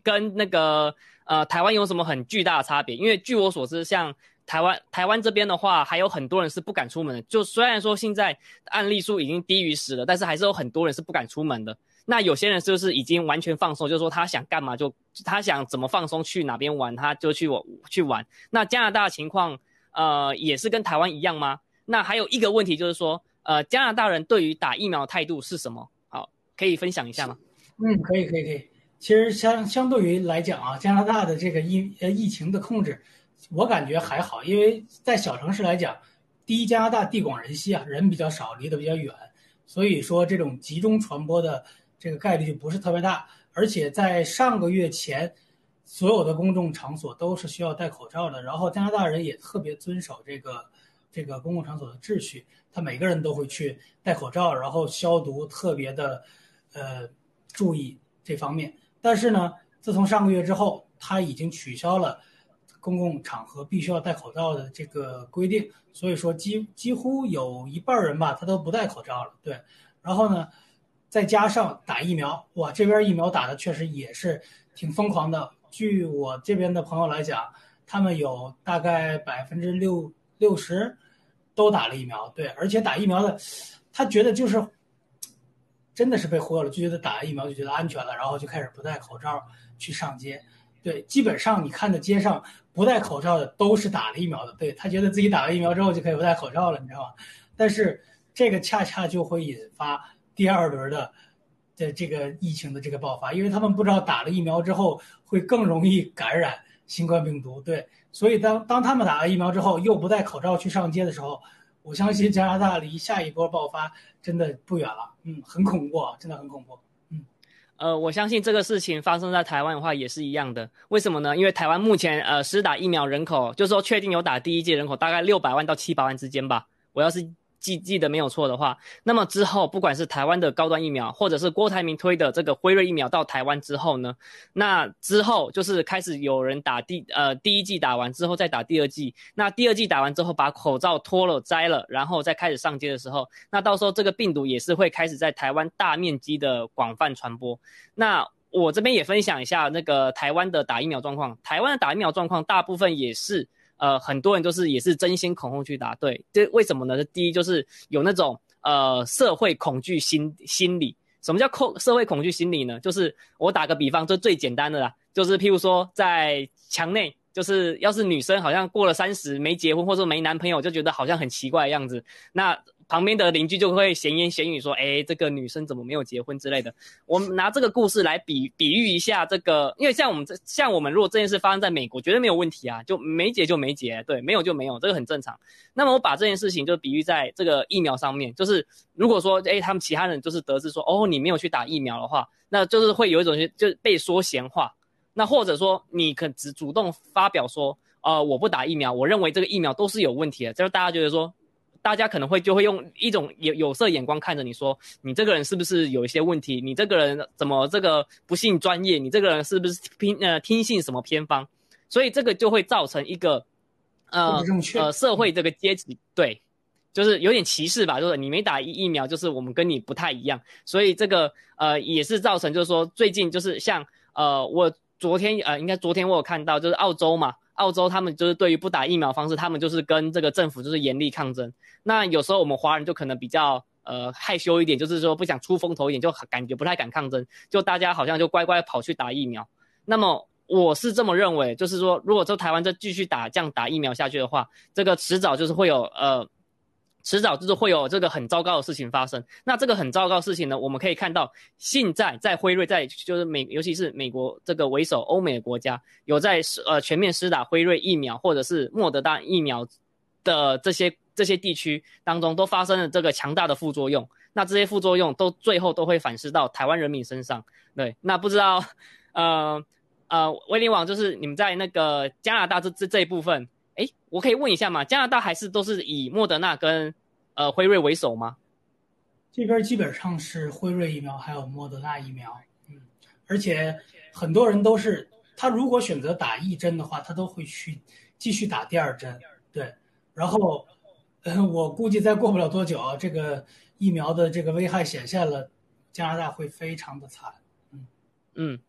跟那个呃台湾有什么很巨大的差别？因为据我所知，像台湾台湾这边的话，还有很多人是不敢出门的。就虽然说现在案例数已经低于十了，但是还是有很多人是不敢出门的。那有些人就是已经完全放松，就是说他想干嘛就他想怎么放松去哪边玩他就去我去玩。那加拿大情况，呃，也是跟台湾一样吗？那还有一个问题就是说，呃，加拿大人对于打疫苗的态度是什么？好，可以分享一下吗？嗯，可以可以可以。其实相相对于来讲啊，加拿大的这个疫呃疫情的控制。我感觉还好，因为在小城市来讲，第一，加拿大地广人稀啊，人比较少，离得比较远，所以说这种集中传播的这个概率就不是特别大。而且在上个月前，所有的公众场所都是需要戴口罩的，然后加拿大人也特别遵守这个这个公共场所的秩序，他每个人都会去戴口罩，然后消毒，特别的呃注意这方面。但是呢，自从上个月之后，他已经取消了。公共场合必须要戴口罩的这个规定，所以说几几乎有一半人吧，他都不戴口罩了。对，然后呢，再加上打疫苗，哇，这边疫苗打的确实也是挺疯狂的。据我这边的朋友来讲，他们有大概百分之六六十都打了疫苗。对，而且打疫苗的，他觉得就是真的是被忽悠了，就觉得打了疫苗就觉得安全了，然后就开始不戴口罩去上街。对，基本上你看的街上不戴口罩的都是打了疫苗的。对他觉得自己打了疫苗之后就可以不戴口罩了，你知道吗？但是这个恰恰就会引发第二轮的的这个疫情的这个爆发，因为他们不知道打了疫苗之后会更容易感染新冠病毒。对，所以当当他们打了疫苗之后又不戴口罩去上街的时候，我相信加拿大离下一波爆发真的不远了。嗯，很恐怖啊，真的很恐怖。嗯呃，我相信这个事情发生在台湾的话也是一样的。为什么呢？因为台湾目前呃，实打疫苗人口，就是说确定有打第一剂人口大概六百万到七百万之间吧。我要是。记记得没有错的话，那么之后不管是台湾的高端疫苗，或者是郭台铭推的这个辉瑞疫苗到台湾之后呢，那之后就是开始有人打第呃第一剂打完之后再打第二剂，那第二剂打完之后把口罩脱了摘了，然后再开始上街的时候，那到时候这个病毒也是会开始在台湾大面积的广泛传播。那我这边也分享一下那个台湾的打疫苗状况，台湾的打疫苗状况大部分也是。呃，很多人就是也是争先恐后去答，对，这为什么呢？第一就是有那种呃社会恐惧心心理。什么叫恐社会恐惧心理呢？就是我打个比方，就最简单的啦，就是譬如说在墙内，就是要是女生好像过了三十没结婚或者没男朋友，就觉得好像很奇怪的样子，那。旁边的邻居就会闲言闲语说：“哎，这个女生怎么没有结婚之类的。”我们拿这个故事来比比喻一下这个，因为像我们这像我们，如果这件事发生在美国，绝对没有问题啊，就没结就没结，对，没有就没有，这个很正常。那么我把这件事情就比喻在这个疫苗上面，就是如果说哎，他们其他人就是得知说哦，你没有去打疫苗的话，那就是会有一种就是被说闲话，那或者说你可只主动发表说，呃，我不打疫苗，我认为这个疫苗都是有问题的，就是大家觉得说。大家可能会就会用一种有有色眼光看着你说，你这个人是不是有一些问题？你这个人怎么这个不信专业？你这个人是不是偏呃听信什么偏方？所以这个就会造成一个呃呃社会这个阶级对，就是有点歧视吧，就是你没打疫疫苗，就是我们跟你不太一样。所以这个呃也是造成，就是说最近就是像呃我昨天呃应该昨天我有看到就是澳洲嘛。澳洲他们就是对于不打疫苗方式，他们就是跟这个政府就是严厉抗争。那有时候我们华人就可能比较呃害羞一点，就是说不想出风头一点，就感觉不太敢抗争，就大家好像就乖乖跑去打疫苗。那么我是这么认为，就是说如果说台湾再继续打这样打疫苗下去的话，这个迟早就是会有呃。迟早就是会有这个很糟糕的事情发生。那这个很糟糕的事情呢，我们可以看到，现在在辉瑞在就是美，尤其是美国这个为首欧美的国家，有在呃全面施打辉瑞疫苗或者是莫德纳疫苗的这些这些地区当中，都发生了这个强大的副作用。那这些副作用都最后都会反噬到台湾人民身上。对，那不知道呃呃威廉网就是你们在那个加拿大这这这一部分。哎，我可以问一下吗？加拿大还是都是以莫德纳跟呃辉瑞为首吗？这边基本上是辉瑞疫苗，还有莫德纳疫苗。嗯，而且很多人都是他如果选择打一针的话，他都会去继续打第二针。对，然后我估计再过不了多久啊，这个疫苗的这个危害显现了，加拿大会非常的惨。嗯嗯。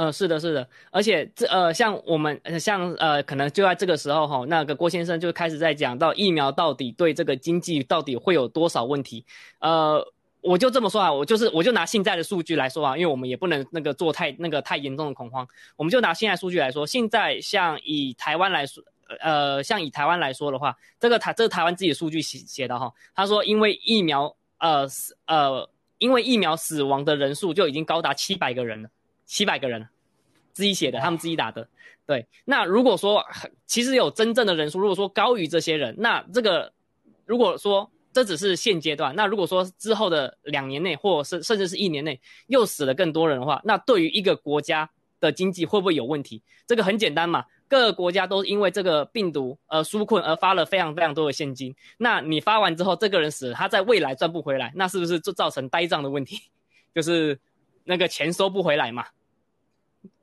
嗯，是的，是的，而且这呃，像我们像呃，可能就在这个时候哈，那个郭先生就开始在讲到疫苗到底对这个经济到底会有多少问题。呃，我就这么说啊，我就是我就拿现在的数据来说啊，因为我们也不能那个做太那个太严重的恐慌，我们就拿现在数据来说，现在像以台湾来说，呃，像以台湾来说的话，这个台这个台湾自己的数据写写的哈，他说因为疫苗呃呃因为疫苗死亡的人数就已经高达七百个人了。七百个人，自己写的，他们自己打的。对，那如果说其实有真正的人数，如果说高于这些人，那这个如果说这只是现阶段，那如果说之后的两年内，或甚甚至是一年内又死了更多人的话，那对于一个国家的经济会不会有问题？这个很简单嘛，各个国家都因为这个病毒而纾困而发了非常非常多的现金。那你发完之后，这个人死了，他在未来赚不回来，那是不是就造成呆账的问题？*laughs* 就是那个钱收不回来嘛？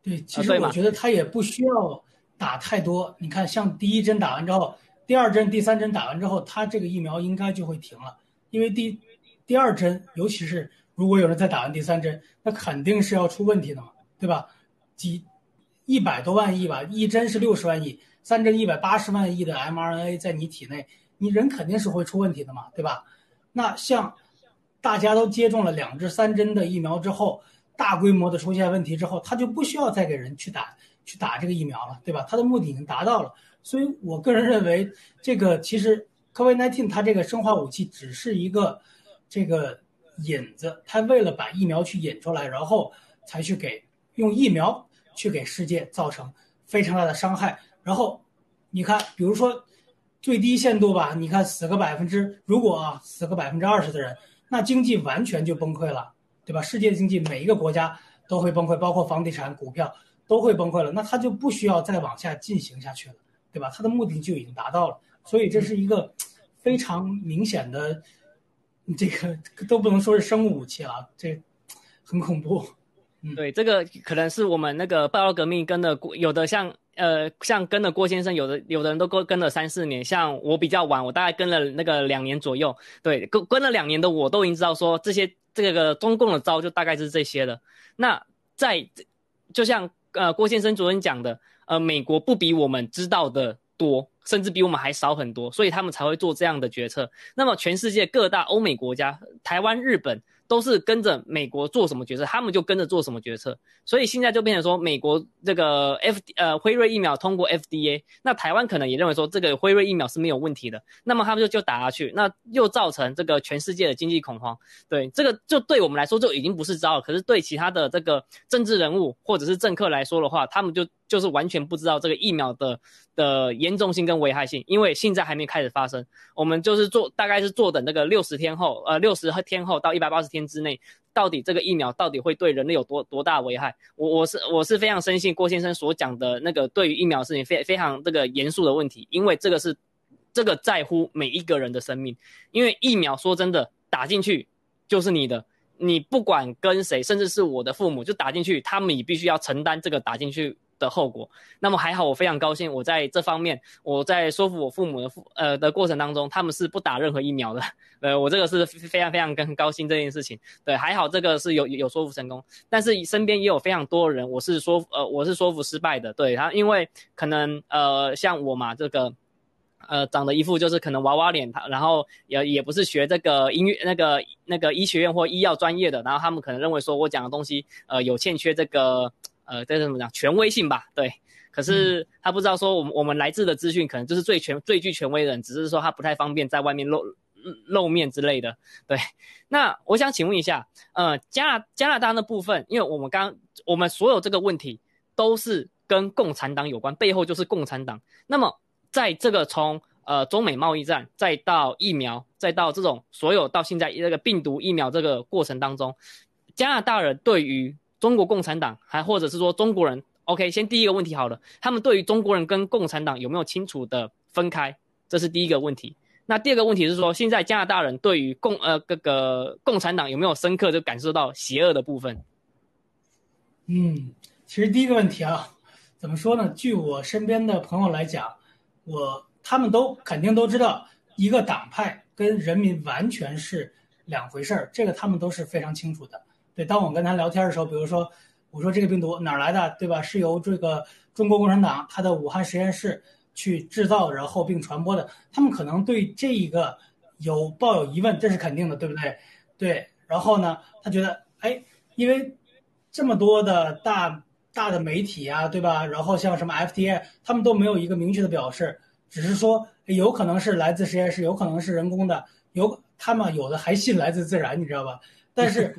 对，其实我觉得他也不需要打太多。你看，像第一针打完之后，第二针、第三针打完之后，他这个疫苗应该就会停了。因为第第二针，尤其是如果有人再打完第三针，那肯定是要出问题的嘛，对吧？几一百多万亿吧，一针是六十万亿，三针一百八十万亿的 mRNA 在你体内，你人肯定是会出问题的嘛，对吧？那像大家都接种了两至三针的疫苗之后。大规模的出现问题之后，他就不需要再给人去打去打这个疫苗了，对吧？他的目的已经达到了。所以我个人认为，这个其实 COVID-19 它这个生化武器只是一个这个引子，它为了把疫苗去引出来，然后才去给用疫苗去给世界造成非常大的伤害。然后你看，比如说最低限度吧，你看死个百分之，如果啊死个百分之二十的人，那经济完全就崩溃了。对吧？世界经济每一个国家都会崩溃，包括房地产、股票都会崩溃了。那它就不需要再往下进行下去了，对吧？它的目的就已经达到了。所以这是一个非常明显的这个都不能说是生物武器了，这很恐怖。对，这个可能是我们那个报道革命跟的有的像呃像跟了郭先生，有的有的人都跟跟了三四年，像我比较晚，我大概跟了那个两年左右。对，跟跟了两年的我都已经知道说这些这个中共的招就大概是这些了。那在就像呃郭先生昨天讲的，呃美国不比我们知道的多，甚至比我们还少很多，所以他们才会做这样的决策。那么全世界各大欧美国家，台湾、日本。都是跟着美国做什么决策，他们就跟着做什么决策。所以现在就变成说，美国这个 F 呃辉瑞疫苗通过 FDA，那台湾可能也认为说这个辉瑞疫苗是没有问题的，那么他们就就打下去，那又造成这个全世界的经济恐慌。对，这个就对我们来说就已经不是招了，可是对其他的这个政治人物或者是政客来说的话，他们就。就是完全不知道这个疫苗的的严重性跟危害性，因为现在还没开始发生。我们就是做，大概是坐等那个六十天后，呃，六十天后到一百八十天之内，到底这个疫苗到底会对人类有多多大危害？我我是我是非常深信郭先生所讲的那个对于疫苗事情非非常这个严肃的问题，因为这个是这个在乎每一个人的生命。因为疫苗说真的打进去就是你的，你不管跟谁，甚至是我的父母就打进去，他们也必须要承担这个打进去。的后果，那么还好，我非常高兴，我在这方面，我在说服我父母的父呃的过程当中，他们是不打任何疫苗的，*laughs* 呃，我这个是非常非常跟高兴这件事情，对，还好这个是有有说服成功，但是身边也有非常多人，我是说呃我是说服失败的，对他，因为可能呃像我嘛，这个呃长得一副就是可能娃娃脸，他然后也也不是学这个音乐那个那个医学院或医药专业的，然后他们可能认为说我讲的东西呃有欠缺这个。呃，这怎么讲？权威性吧，对。可是他不知道说，我们我们来自的资讯可能就是最权最具权威的人，只是说他不太方便在外面露露面之类的。对。那我想请问一下，呃，加拿加拿大那部分，因为我们刚我们所有这个问题都是跟共产党有关，背后就是共产党。那么在这个从呃中美贸易战，再到疫苗，再到这种所有到现在这个病毒疫苗这个过程当中，加拿大人对于中国共产党，还或者是说中国人，OK，先第一个问题好了，他们对于中国人跟共产党有没有清楚的分开？这是第一个问题。那第二个问题是说，现在加拿大人对于共呃这个共产党有没有深刻的感受到邪恶的部分？嗯，其实第一个问题啊，怎么说呢？据我身边的朋友来讲，我他们都肯定都知道，一个党派跟人民完全是两回事儿，这个他们都是非常清楚的。对，当我跟他聊天的时候，比如说我说这个病毒哪儿来的，对吧？是由这个中国共产党他的武汉实验室去制造，然后并传播的。他们可能对这一个有抱有疑问，这是肯定的，对不对？对。然后呢，他觉得，哎，因为这么多的大大的媒体啊，对吧？然后像什么 FDA，他们都没有一个明确的表示，只是说有可能是来自实验室，有可能是人工的，有他们有的还信来自自然，你知道吧？但是。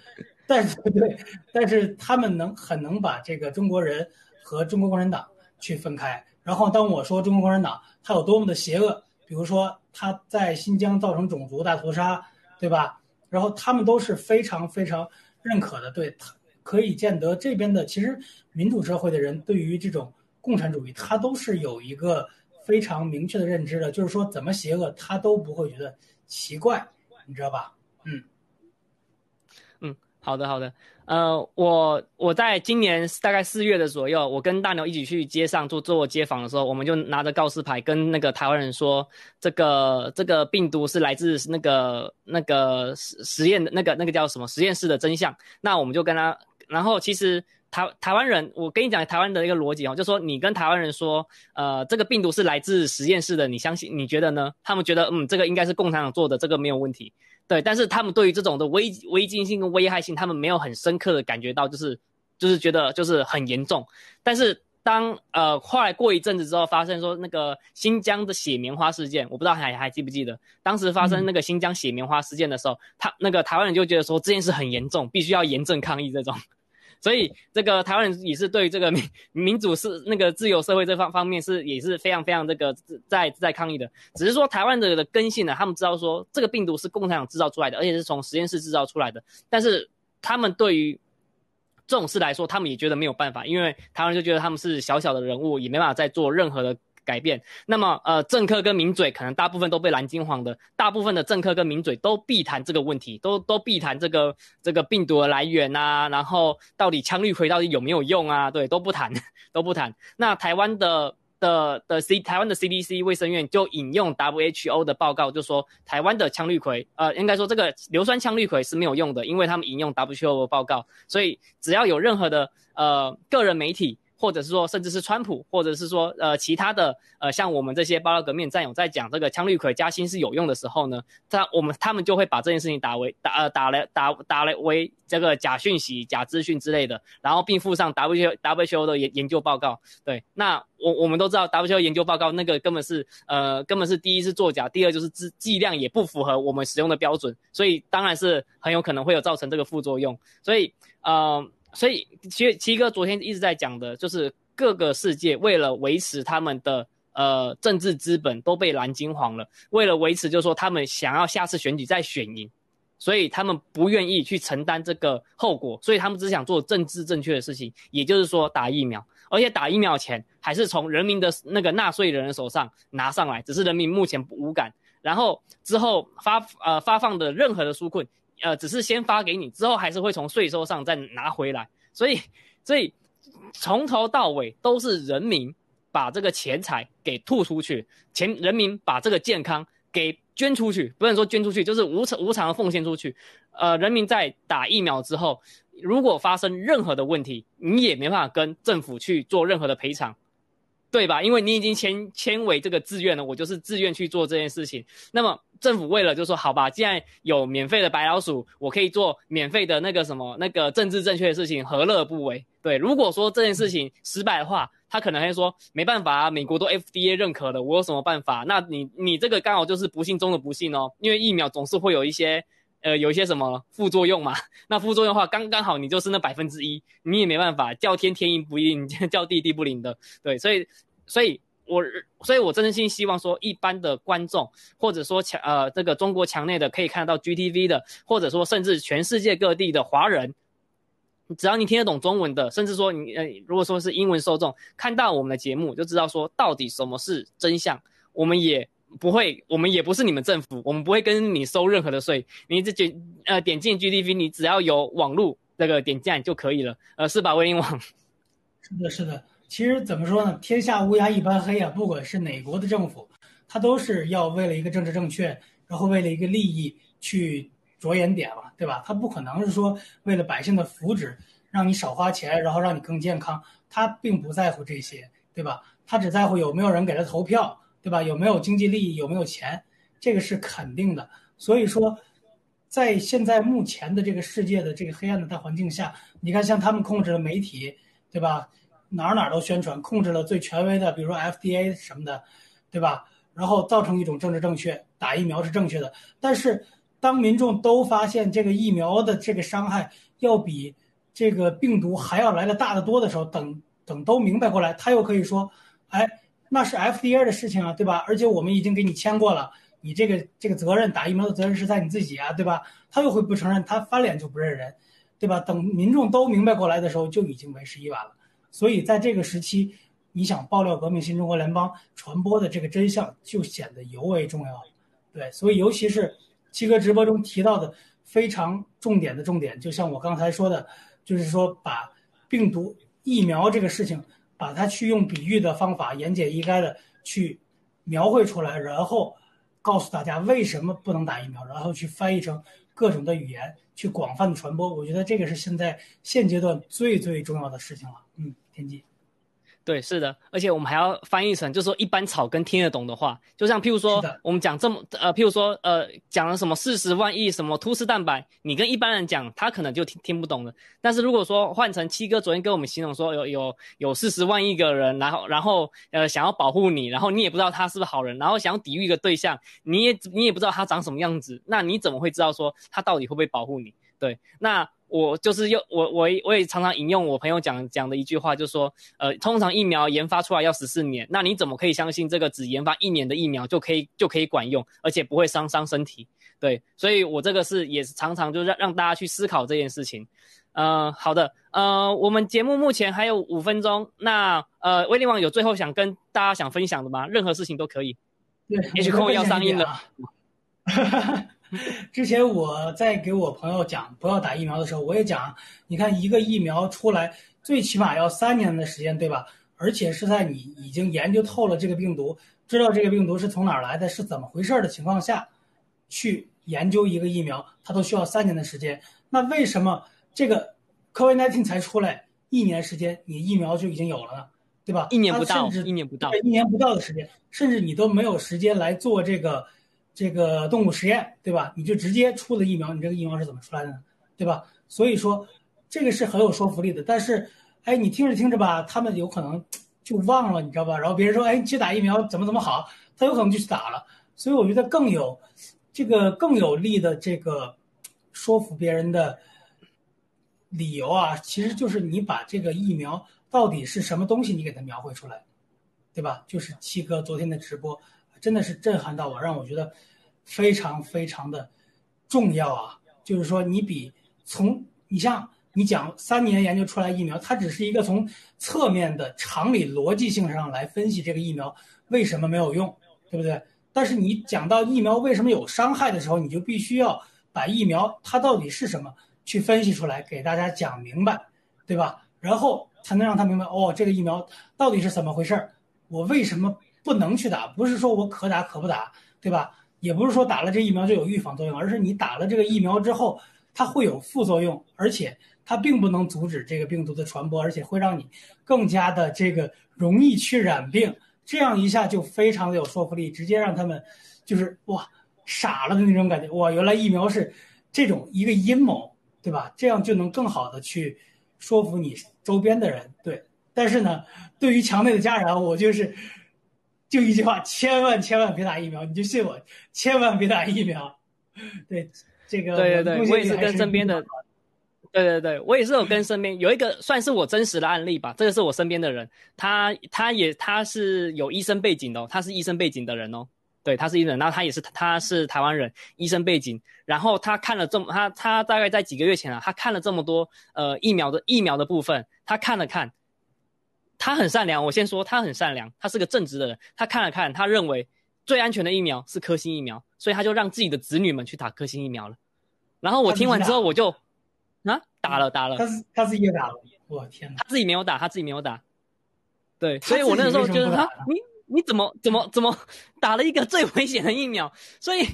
但是 *laughs* 对，但是他们能很能把这个中国人和中国共产党去分开。然后当我说中国共产党它有多么的邪恶，比如说他在新疆造成种族大屠杀，对吧？然后他们都是非常非常认可的。对他，可以见得这边的其实民主社会的人对于这种共产主义，他都是有一个非常明确的认知的，就是说怎么邪恶他都不会觉得奇怪，你知道吧？嗯。好的，好的，呃，我我在今年大概四月的左右，我跟大牛一起去街上做做街访的时候，我们就拿着告示牌跟那个台湾人说，这个这个病毒是来自那个那个实实验的那个那个叫什么实验室的真相。那我们就跟他，然后其实台台湾人，我跟你讲台湾的一个逻辑哦，就说你跟台湾人说，呃，这个病毒是来自实验室的，你相信？你觉得呢？他们觉得，嗯，这个应该是共产党做的，这个没有问题。对，但是他们对于这种的危危机性跟危害性，他们没有很深刻的感觉到，就是就是觉得就是很严重。但是当呃后来过一阵子之后，发生说那个新疆的血棉花事件，我不知道还还记不记得，当时发生那个新疆血棉花事件的时候，他那个台湾人就觉得说这件事很严重，必须要严正抗议这种。所以这个台湾人也是对这个民 *laughs* 民主是那个自由社会这方方面是也是非常非常这个在在抗议的。只是说台湾的的根性呢，他们知道说这个病毒是共产党制造出来的，而且是从实验室制造出来的。但是他们对于这种事来说，他们也觉得没有办法，因为台湾就觉得他们是小小的人物，也没办法再做任何的改变。那么呃，政客跟名嘴可能大部分都被蓝金黄的，大部分的政客跟名嘴都避谈这个问题，都都避谈这个这个病毒的来源啊，然后到底羟氯喹到底有没有用啊？对，都不谈，*laughs* 都不谈。那台湾的。的的 C 台湾的 CDC 卫生院就引用 WHO 的报告，就说台湾的羟氯喹，呃，应该说这个硫酸羟氯喹是没有用的，因为他们引用 WHO 的报告，所以只要有任何的呃个人媒体。或者是说，甚至是川普，或者是说，呃，其他的，呃，像我们这些巴拉革命战友在讲这个羟氯喹加锌是有用的时候呢，他我们他们就会把这件事情打为打呃打来打打来为这个假讯息、假资讯之类的，然后并附上 W W O 的研研究报告。对，那我我们都知道 W O 研究报告那个根本是呃根本是第一是作假，第二就是剂剂量也不符合我们使用的标准，所以当然是很有可能会有造成这个副作用。所以，呃。所以，七七哥昨天一直在讲的，就是各个世界为了维持他们的呃政治资本都被蓝金黄了，为了维持，就是说他们想要下次选举再选赢，所以他们不愿意去承担这个后果，所以他们只想做政治正确的事情，也就是说打疫苗，而且打疫苗钱还是从人民的那个纳税人手上拿上来，只是人民目前无感，然后之后发呃发放的任何的纾困。呃，只是先发给你，之后还是会从税收上再拿回来，所以，所以从头到尾都是人民把这个钱财给吐出去，钱人民把这个健康给捐出去，不能说捐出去，就是无偿无偿的奉献出去。呃，人民在打疫苗之后，如果发生任何的问题，你也没办法跟政府去做任何的赔偿。对吧？因为你已经签签为这个自愿了，我就是自愿去做这件事情。那么政府为了就说好吧，既然有免费的白老鼠，我可以做免费的那个什么那个政治正确的事情，何乐不为？对，如果说这件事情失败的话，他可能会说没办法啊，美国都 FDA 认可了，我有什么办法？那你你这个刚好就是不幸中的不幸哦，因为疫苗总是会有一些呃有一些什么副作用嘛。*laughs* 那副作用的话，刚刚好你就是那百分之一，你也没办法叫天天应不应，*laughs* 叫地地不灵的。对，所以。所以，我所以，我真心希望说，一般的观众，或者说墙呃这个中国墙内的可以看到 GTV 的，或者说甚至全世界各地的华人，只要你听得懂中文的，甚至说你呃如果说是英文受众，看到我们的节目就知道说到底什么是真相。我们也不会，我们也不是你们政府，我们不会跟你收任何的税。你这点呃点进 GTV，你只要有网络这个点赞就可以了，呃是吧？威林网。*laughs* 是的，是的。其实怎么说呢？天下乌鸦一般黑啊！不管是哪国的政府，他都是要为了一个政治正确，然后为了一个利益去着眼点嘛，对吧？他不可能是说为了百姓的福祉，让你少花钱，然后让你更健康。他并不在乎这些，对吧？他只在乎有没有人给他投票，对吧？有没有经济利益，有没有钱，这个是肯定的。所以说，在现在目前的这个世界的这个黑暗的大环境下，你看，像他们控制了媒体，对吧？哪儿哪儿都宣传，控制了最权威的，比如说 FDA 什么的，对吧？然后造成一种政治正确，打疫苗是正确的。但是当民众都发现这个疫苗的这个伤害要比这个病毒还要来的大得多的时候，等等都明白过来，他又可以说，哎，那是 FDA 的事情啊，对吧？而且我们已经给你签过了，你这个这个责任，打疫苗的责任是在你自己啊，对吧？他又会不承认，他翻脸就不认人，对吧？等民众都明白过来的时候，就已经为时已晚了。所以在这个时期，你想爆料革命新中国联邦传播的这个真相，就显得尤为重要。对，所以尤其是七哥直播中提到的非常重点的重点，就像我刚才说的，就是说把病毒疫苗这个事情，把它去用比喻的方法言简意赅的去描绘出来，然后告诉大家为什么不能打疫苗，然后去翻译成各种的语言去广泛的传播。我觉得这个是现在现阶段最最重要的事情了。嗯。天机，对，是的，而且我们还要翻译成，就是说一般草根听得懂的话，就像譬如说，我们讲这么呃，譬如说呃，讲了什么四十万亿什么突刺蛋白，你跟一般人讲，他可能就听听不懂了。但是如果说换成七哥昨天跟我们形容说，有有有四十万亿个人，然后然后呃想要保护你，然后你也不知道他是不是好人，然后想要抵御一个对象，你也你也不知道他长什么样子，那你怎么会知道说他到底会不会保护你？对，那。我就是用我我我也常常引用我朋友讲讲的一句话，就说，呃，通常疫苗研发出来要十四年，那你怎么可以相信这个只研发一年的疫苗就可以就可以管用，而且不会伤伤身体？对，所以我这个是也是常常就让让大家去思考这件事情。呃，好的，呃，我们节目目前还有五分钟，那呃，威廉王有最后想跟大家想分享的吗？任何事情都可以。对，H 控要上映了。*laughs* 之前我在给我朋友讲不要打疫苗的时候，我也讲，你看一个疫苗出来，最起码要三年的时间，对吧？而且是在你已经研究透了这个病毒，知道这个病毒是从哪儿来的，是怎么回事的情况下，去研究一个疫苗，它都需要三年的时间。那为什么这个 COVID-19 才出来一年时间，你疫苗就已经有了呢？对吧？一年不到，甚至一年不到，一年不到的时间，甚至你都没有时间来做这个。这个动物实验，对吧？你就直接出了疫苗，你这个疫苗是怎么出来的呢？对吧？所以说，这个是很有说服力的。但是，哎，你听着听着吧，他们有可能就忘了，你知道吧？然后别人说，哎，去打疫苗怎么怎么好，他有可能就去打了。所以我觉得更有这个更有力的这个说服别人的理由啊，其实就是你把这个疫苗到底是什么东西，你给它描绘出来，对吧？就是七哥昨天的直播。真的是震撼到我，让我觉得非常非常的重要啊！就是说，你比从你像你讲三年研究出来疫苗，它只是一个从侧面的常理逻辑性上来分析这个疫苗为什么没有用，对不对？但是你讲到疫苗为什么有伤害的时候，你就必须要把疫苗它到底是什么去分析出来，给大家讲明白，对吧？然后才能让他明白哦，这个疫苗到底是怎么回事儿，我为什么？不能去打，不是说我可打可不打，对吧？也不是说打了这疫苗就有预防作用，而是你打了这个疫苗之后，它会有副作用，而且它并不能阻止这个病毒的传播，而且会让你更加的这个容易去染病。这样一下就非常的有说服力，直接让他们就是哇傻了的那种感觉。哇，原来疫苗是这种一个阴谋，对吧？这样就能更好的去说服你周边的人。对，但是呢，对于墙内的家人，我就是。就一句话，千万千万别打疫苗，你就信我，千万别打疫苗。*laughs* 对，这个对对对，我也是跟身边的，对对对，我也是有跟身边有一个算是我真实的案例吧。这个是我身边的人，他他也他是有医生背景的，他是医生背景的人哦。对，他是医生，然后他也是他是台湾人，医生背景。然后他看了这么他他大概在几个月前啊，他看了这么多呃疫苗的疫苗的部分，他看了看。他很善良，我先说他很善良，他是个正直的人。他看了看，他认为最安全的疫苗是科兴疫苗，所以他就让自己的子女们去打科兴疫苗了。然后我听完之后，我就啊打了打了。他是他自己也打了，我天哪！他自己没有打，他自己没有打。对，所以我那个时候就是他你。你怎么怎么 *laughs* 怎么打了一个最危险的疫苗？*laughs* 所以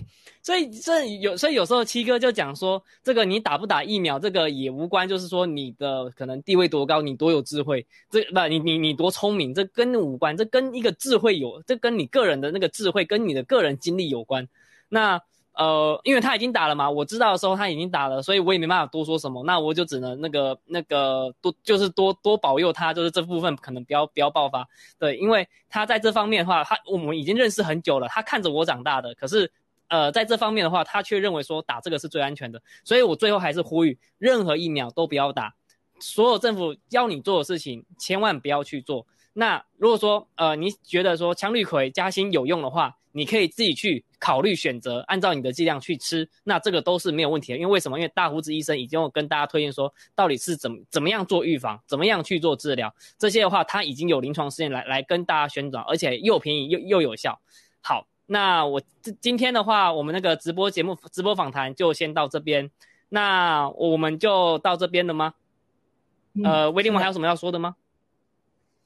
所以这有所以有时候七哥就讲说，这个你打不打疫苗，这个也无关，就是说你的可能地位多高，你多有智慧，这不你你你多聪明，这跟无关，这跟一个智慧有，这跟你个人的那个智慧跟你的个人经历有关。那。呃，因为他已经打了嘛，我知道的时候他已经打了，所以我也没办法多说什么。那我就只能那个那个多，就是多多保佑他，就是这部分可能不要不要爆发。对，因为他在这方面的话，他我们已经认识很久了，他看着我长大的。可是，呃，在这方面的话，他却认为说打这个是最安全的。所以我最后还是呼吁，任何疫苗都不要打。所有政府要你做的事情，千万不要去做。那如果说呃你觉得说羟氯喹加锌有用的话，你可以自己去考虑选择，按照你的剂量去吃，那这个都是没有问题的。因为为什么？因为大胡子医生已经有跟大家推荐说，到底是怎么怎么样做预防，怎么样去做治疗，这些的话他已经有临床试验来来跟大家宣传，而且又便宜又又有效。好，那我今今天的话，我们那个直播节目直播访谈就先到这边，那我们就到这边了吗？呃，威廉，我还有什么要说的吗？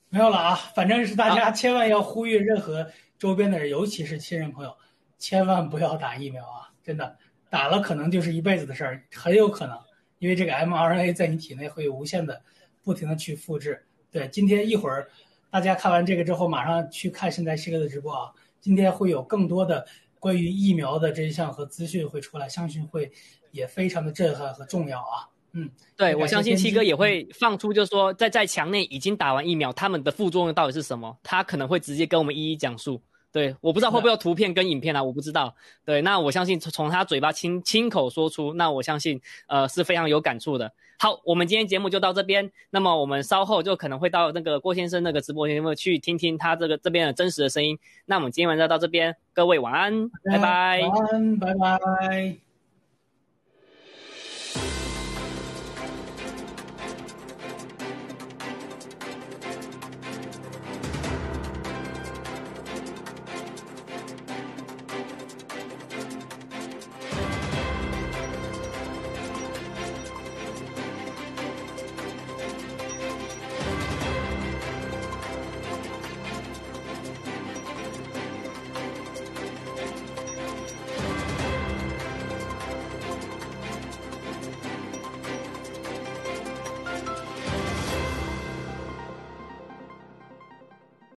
没有了啊，反正是大家千万要呼吁任何。周边的人，尤其是亲人朋友，千万不要打疫苗啊！真的，打了可能就是一辈子的事儿，很有可能，因为这个 mRNA 在你体内会无限的、不停的去复制。对，今天一会儿大家看完这个之后，马上去看现在西哥的直播啊！今天会有更多的关于疫苗的真相和资讯会出来，相信会也非常的震撼和重要啊！嗯，对，我相信七哥也会放出，就是说在在墙内已经打完疫苗，他们的副作用到底是什么？他可能会直接跟我们一一讲述。对，我不知道会不会有图片跟影片啊，我不知道。对，那我相信从从他嘴巴亲亲口说出，那我相信呃是非常有感触的。好，我们今天节目就到这边，那么我们稍后就可能会到那个郭先生那个直播间去听听他这个这边的真实的声音。那我们今天晚上到这边，各位晚安，拜拜，晚安，拜拜。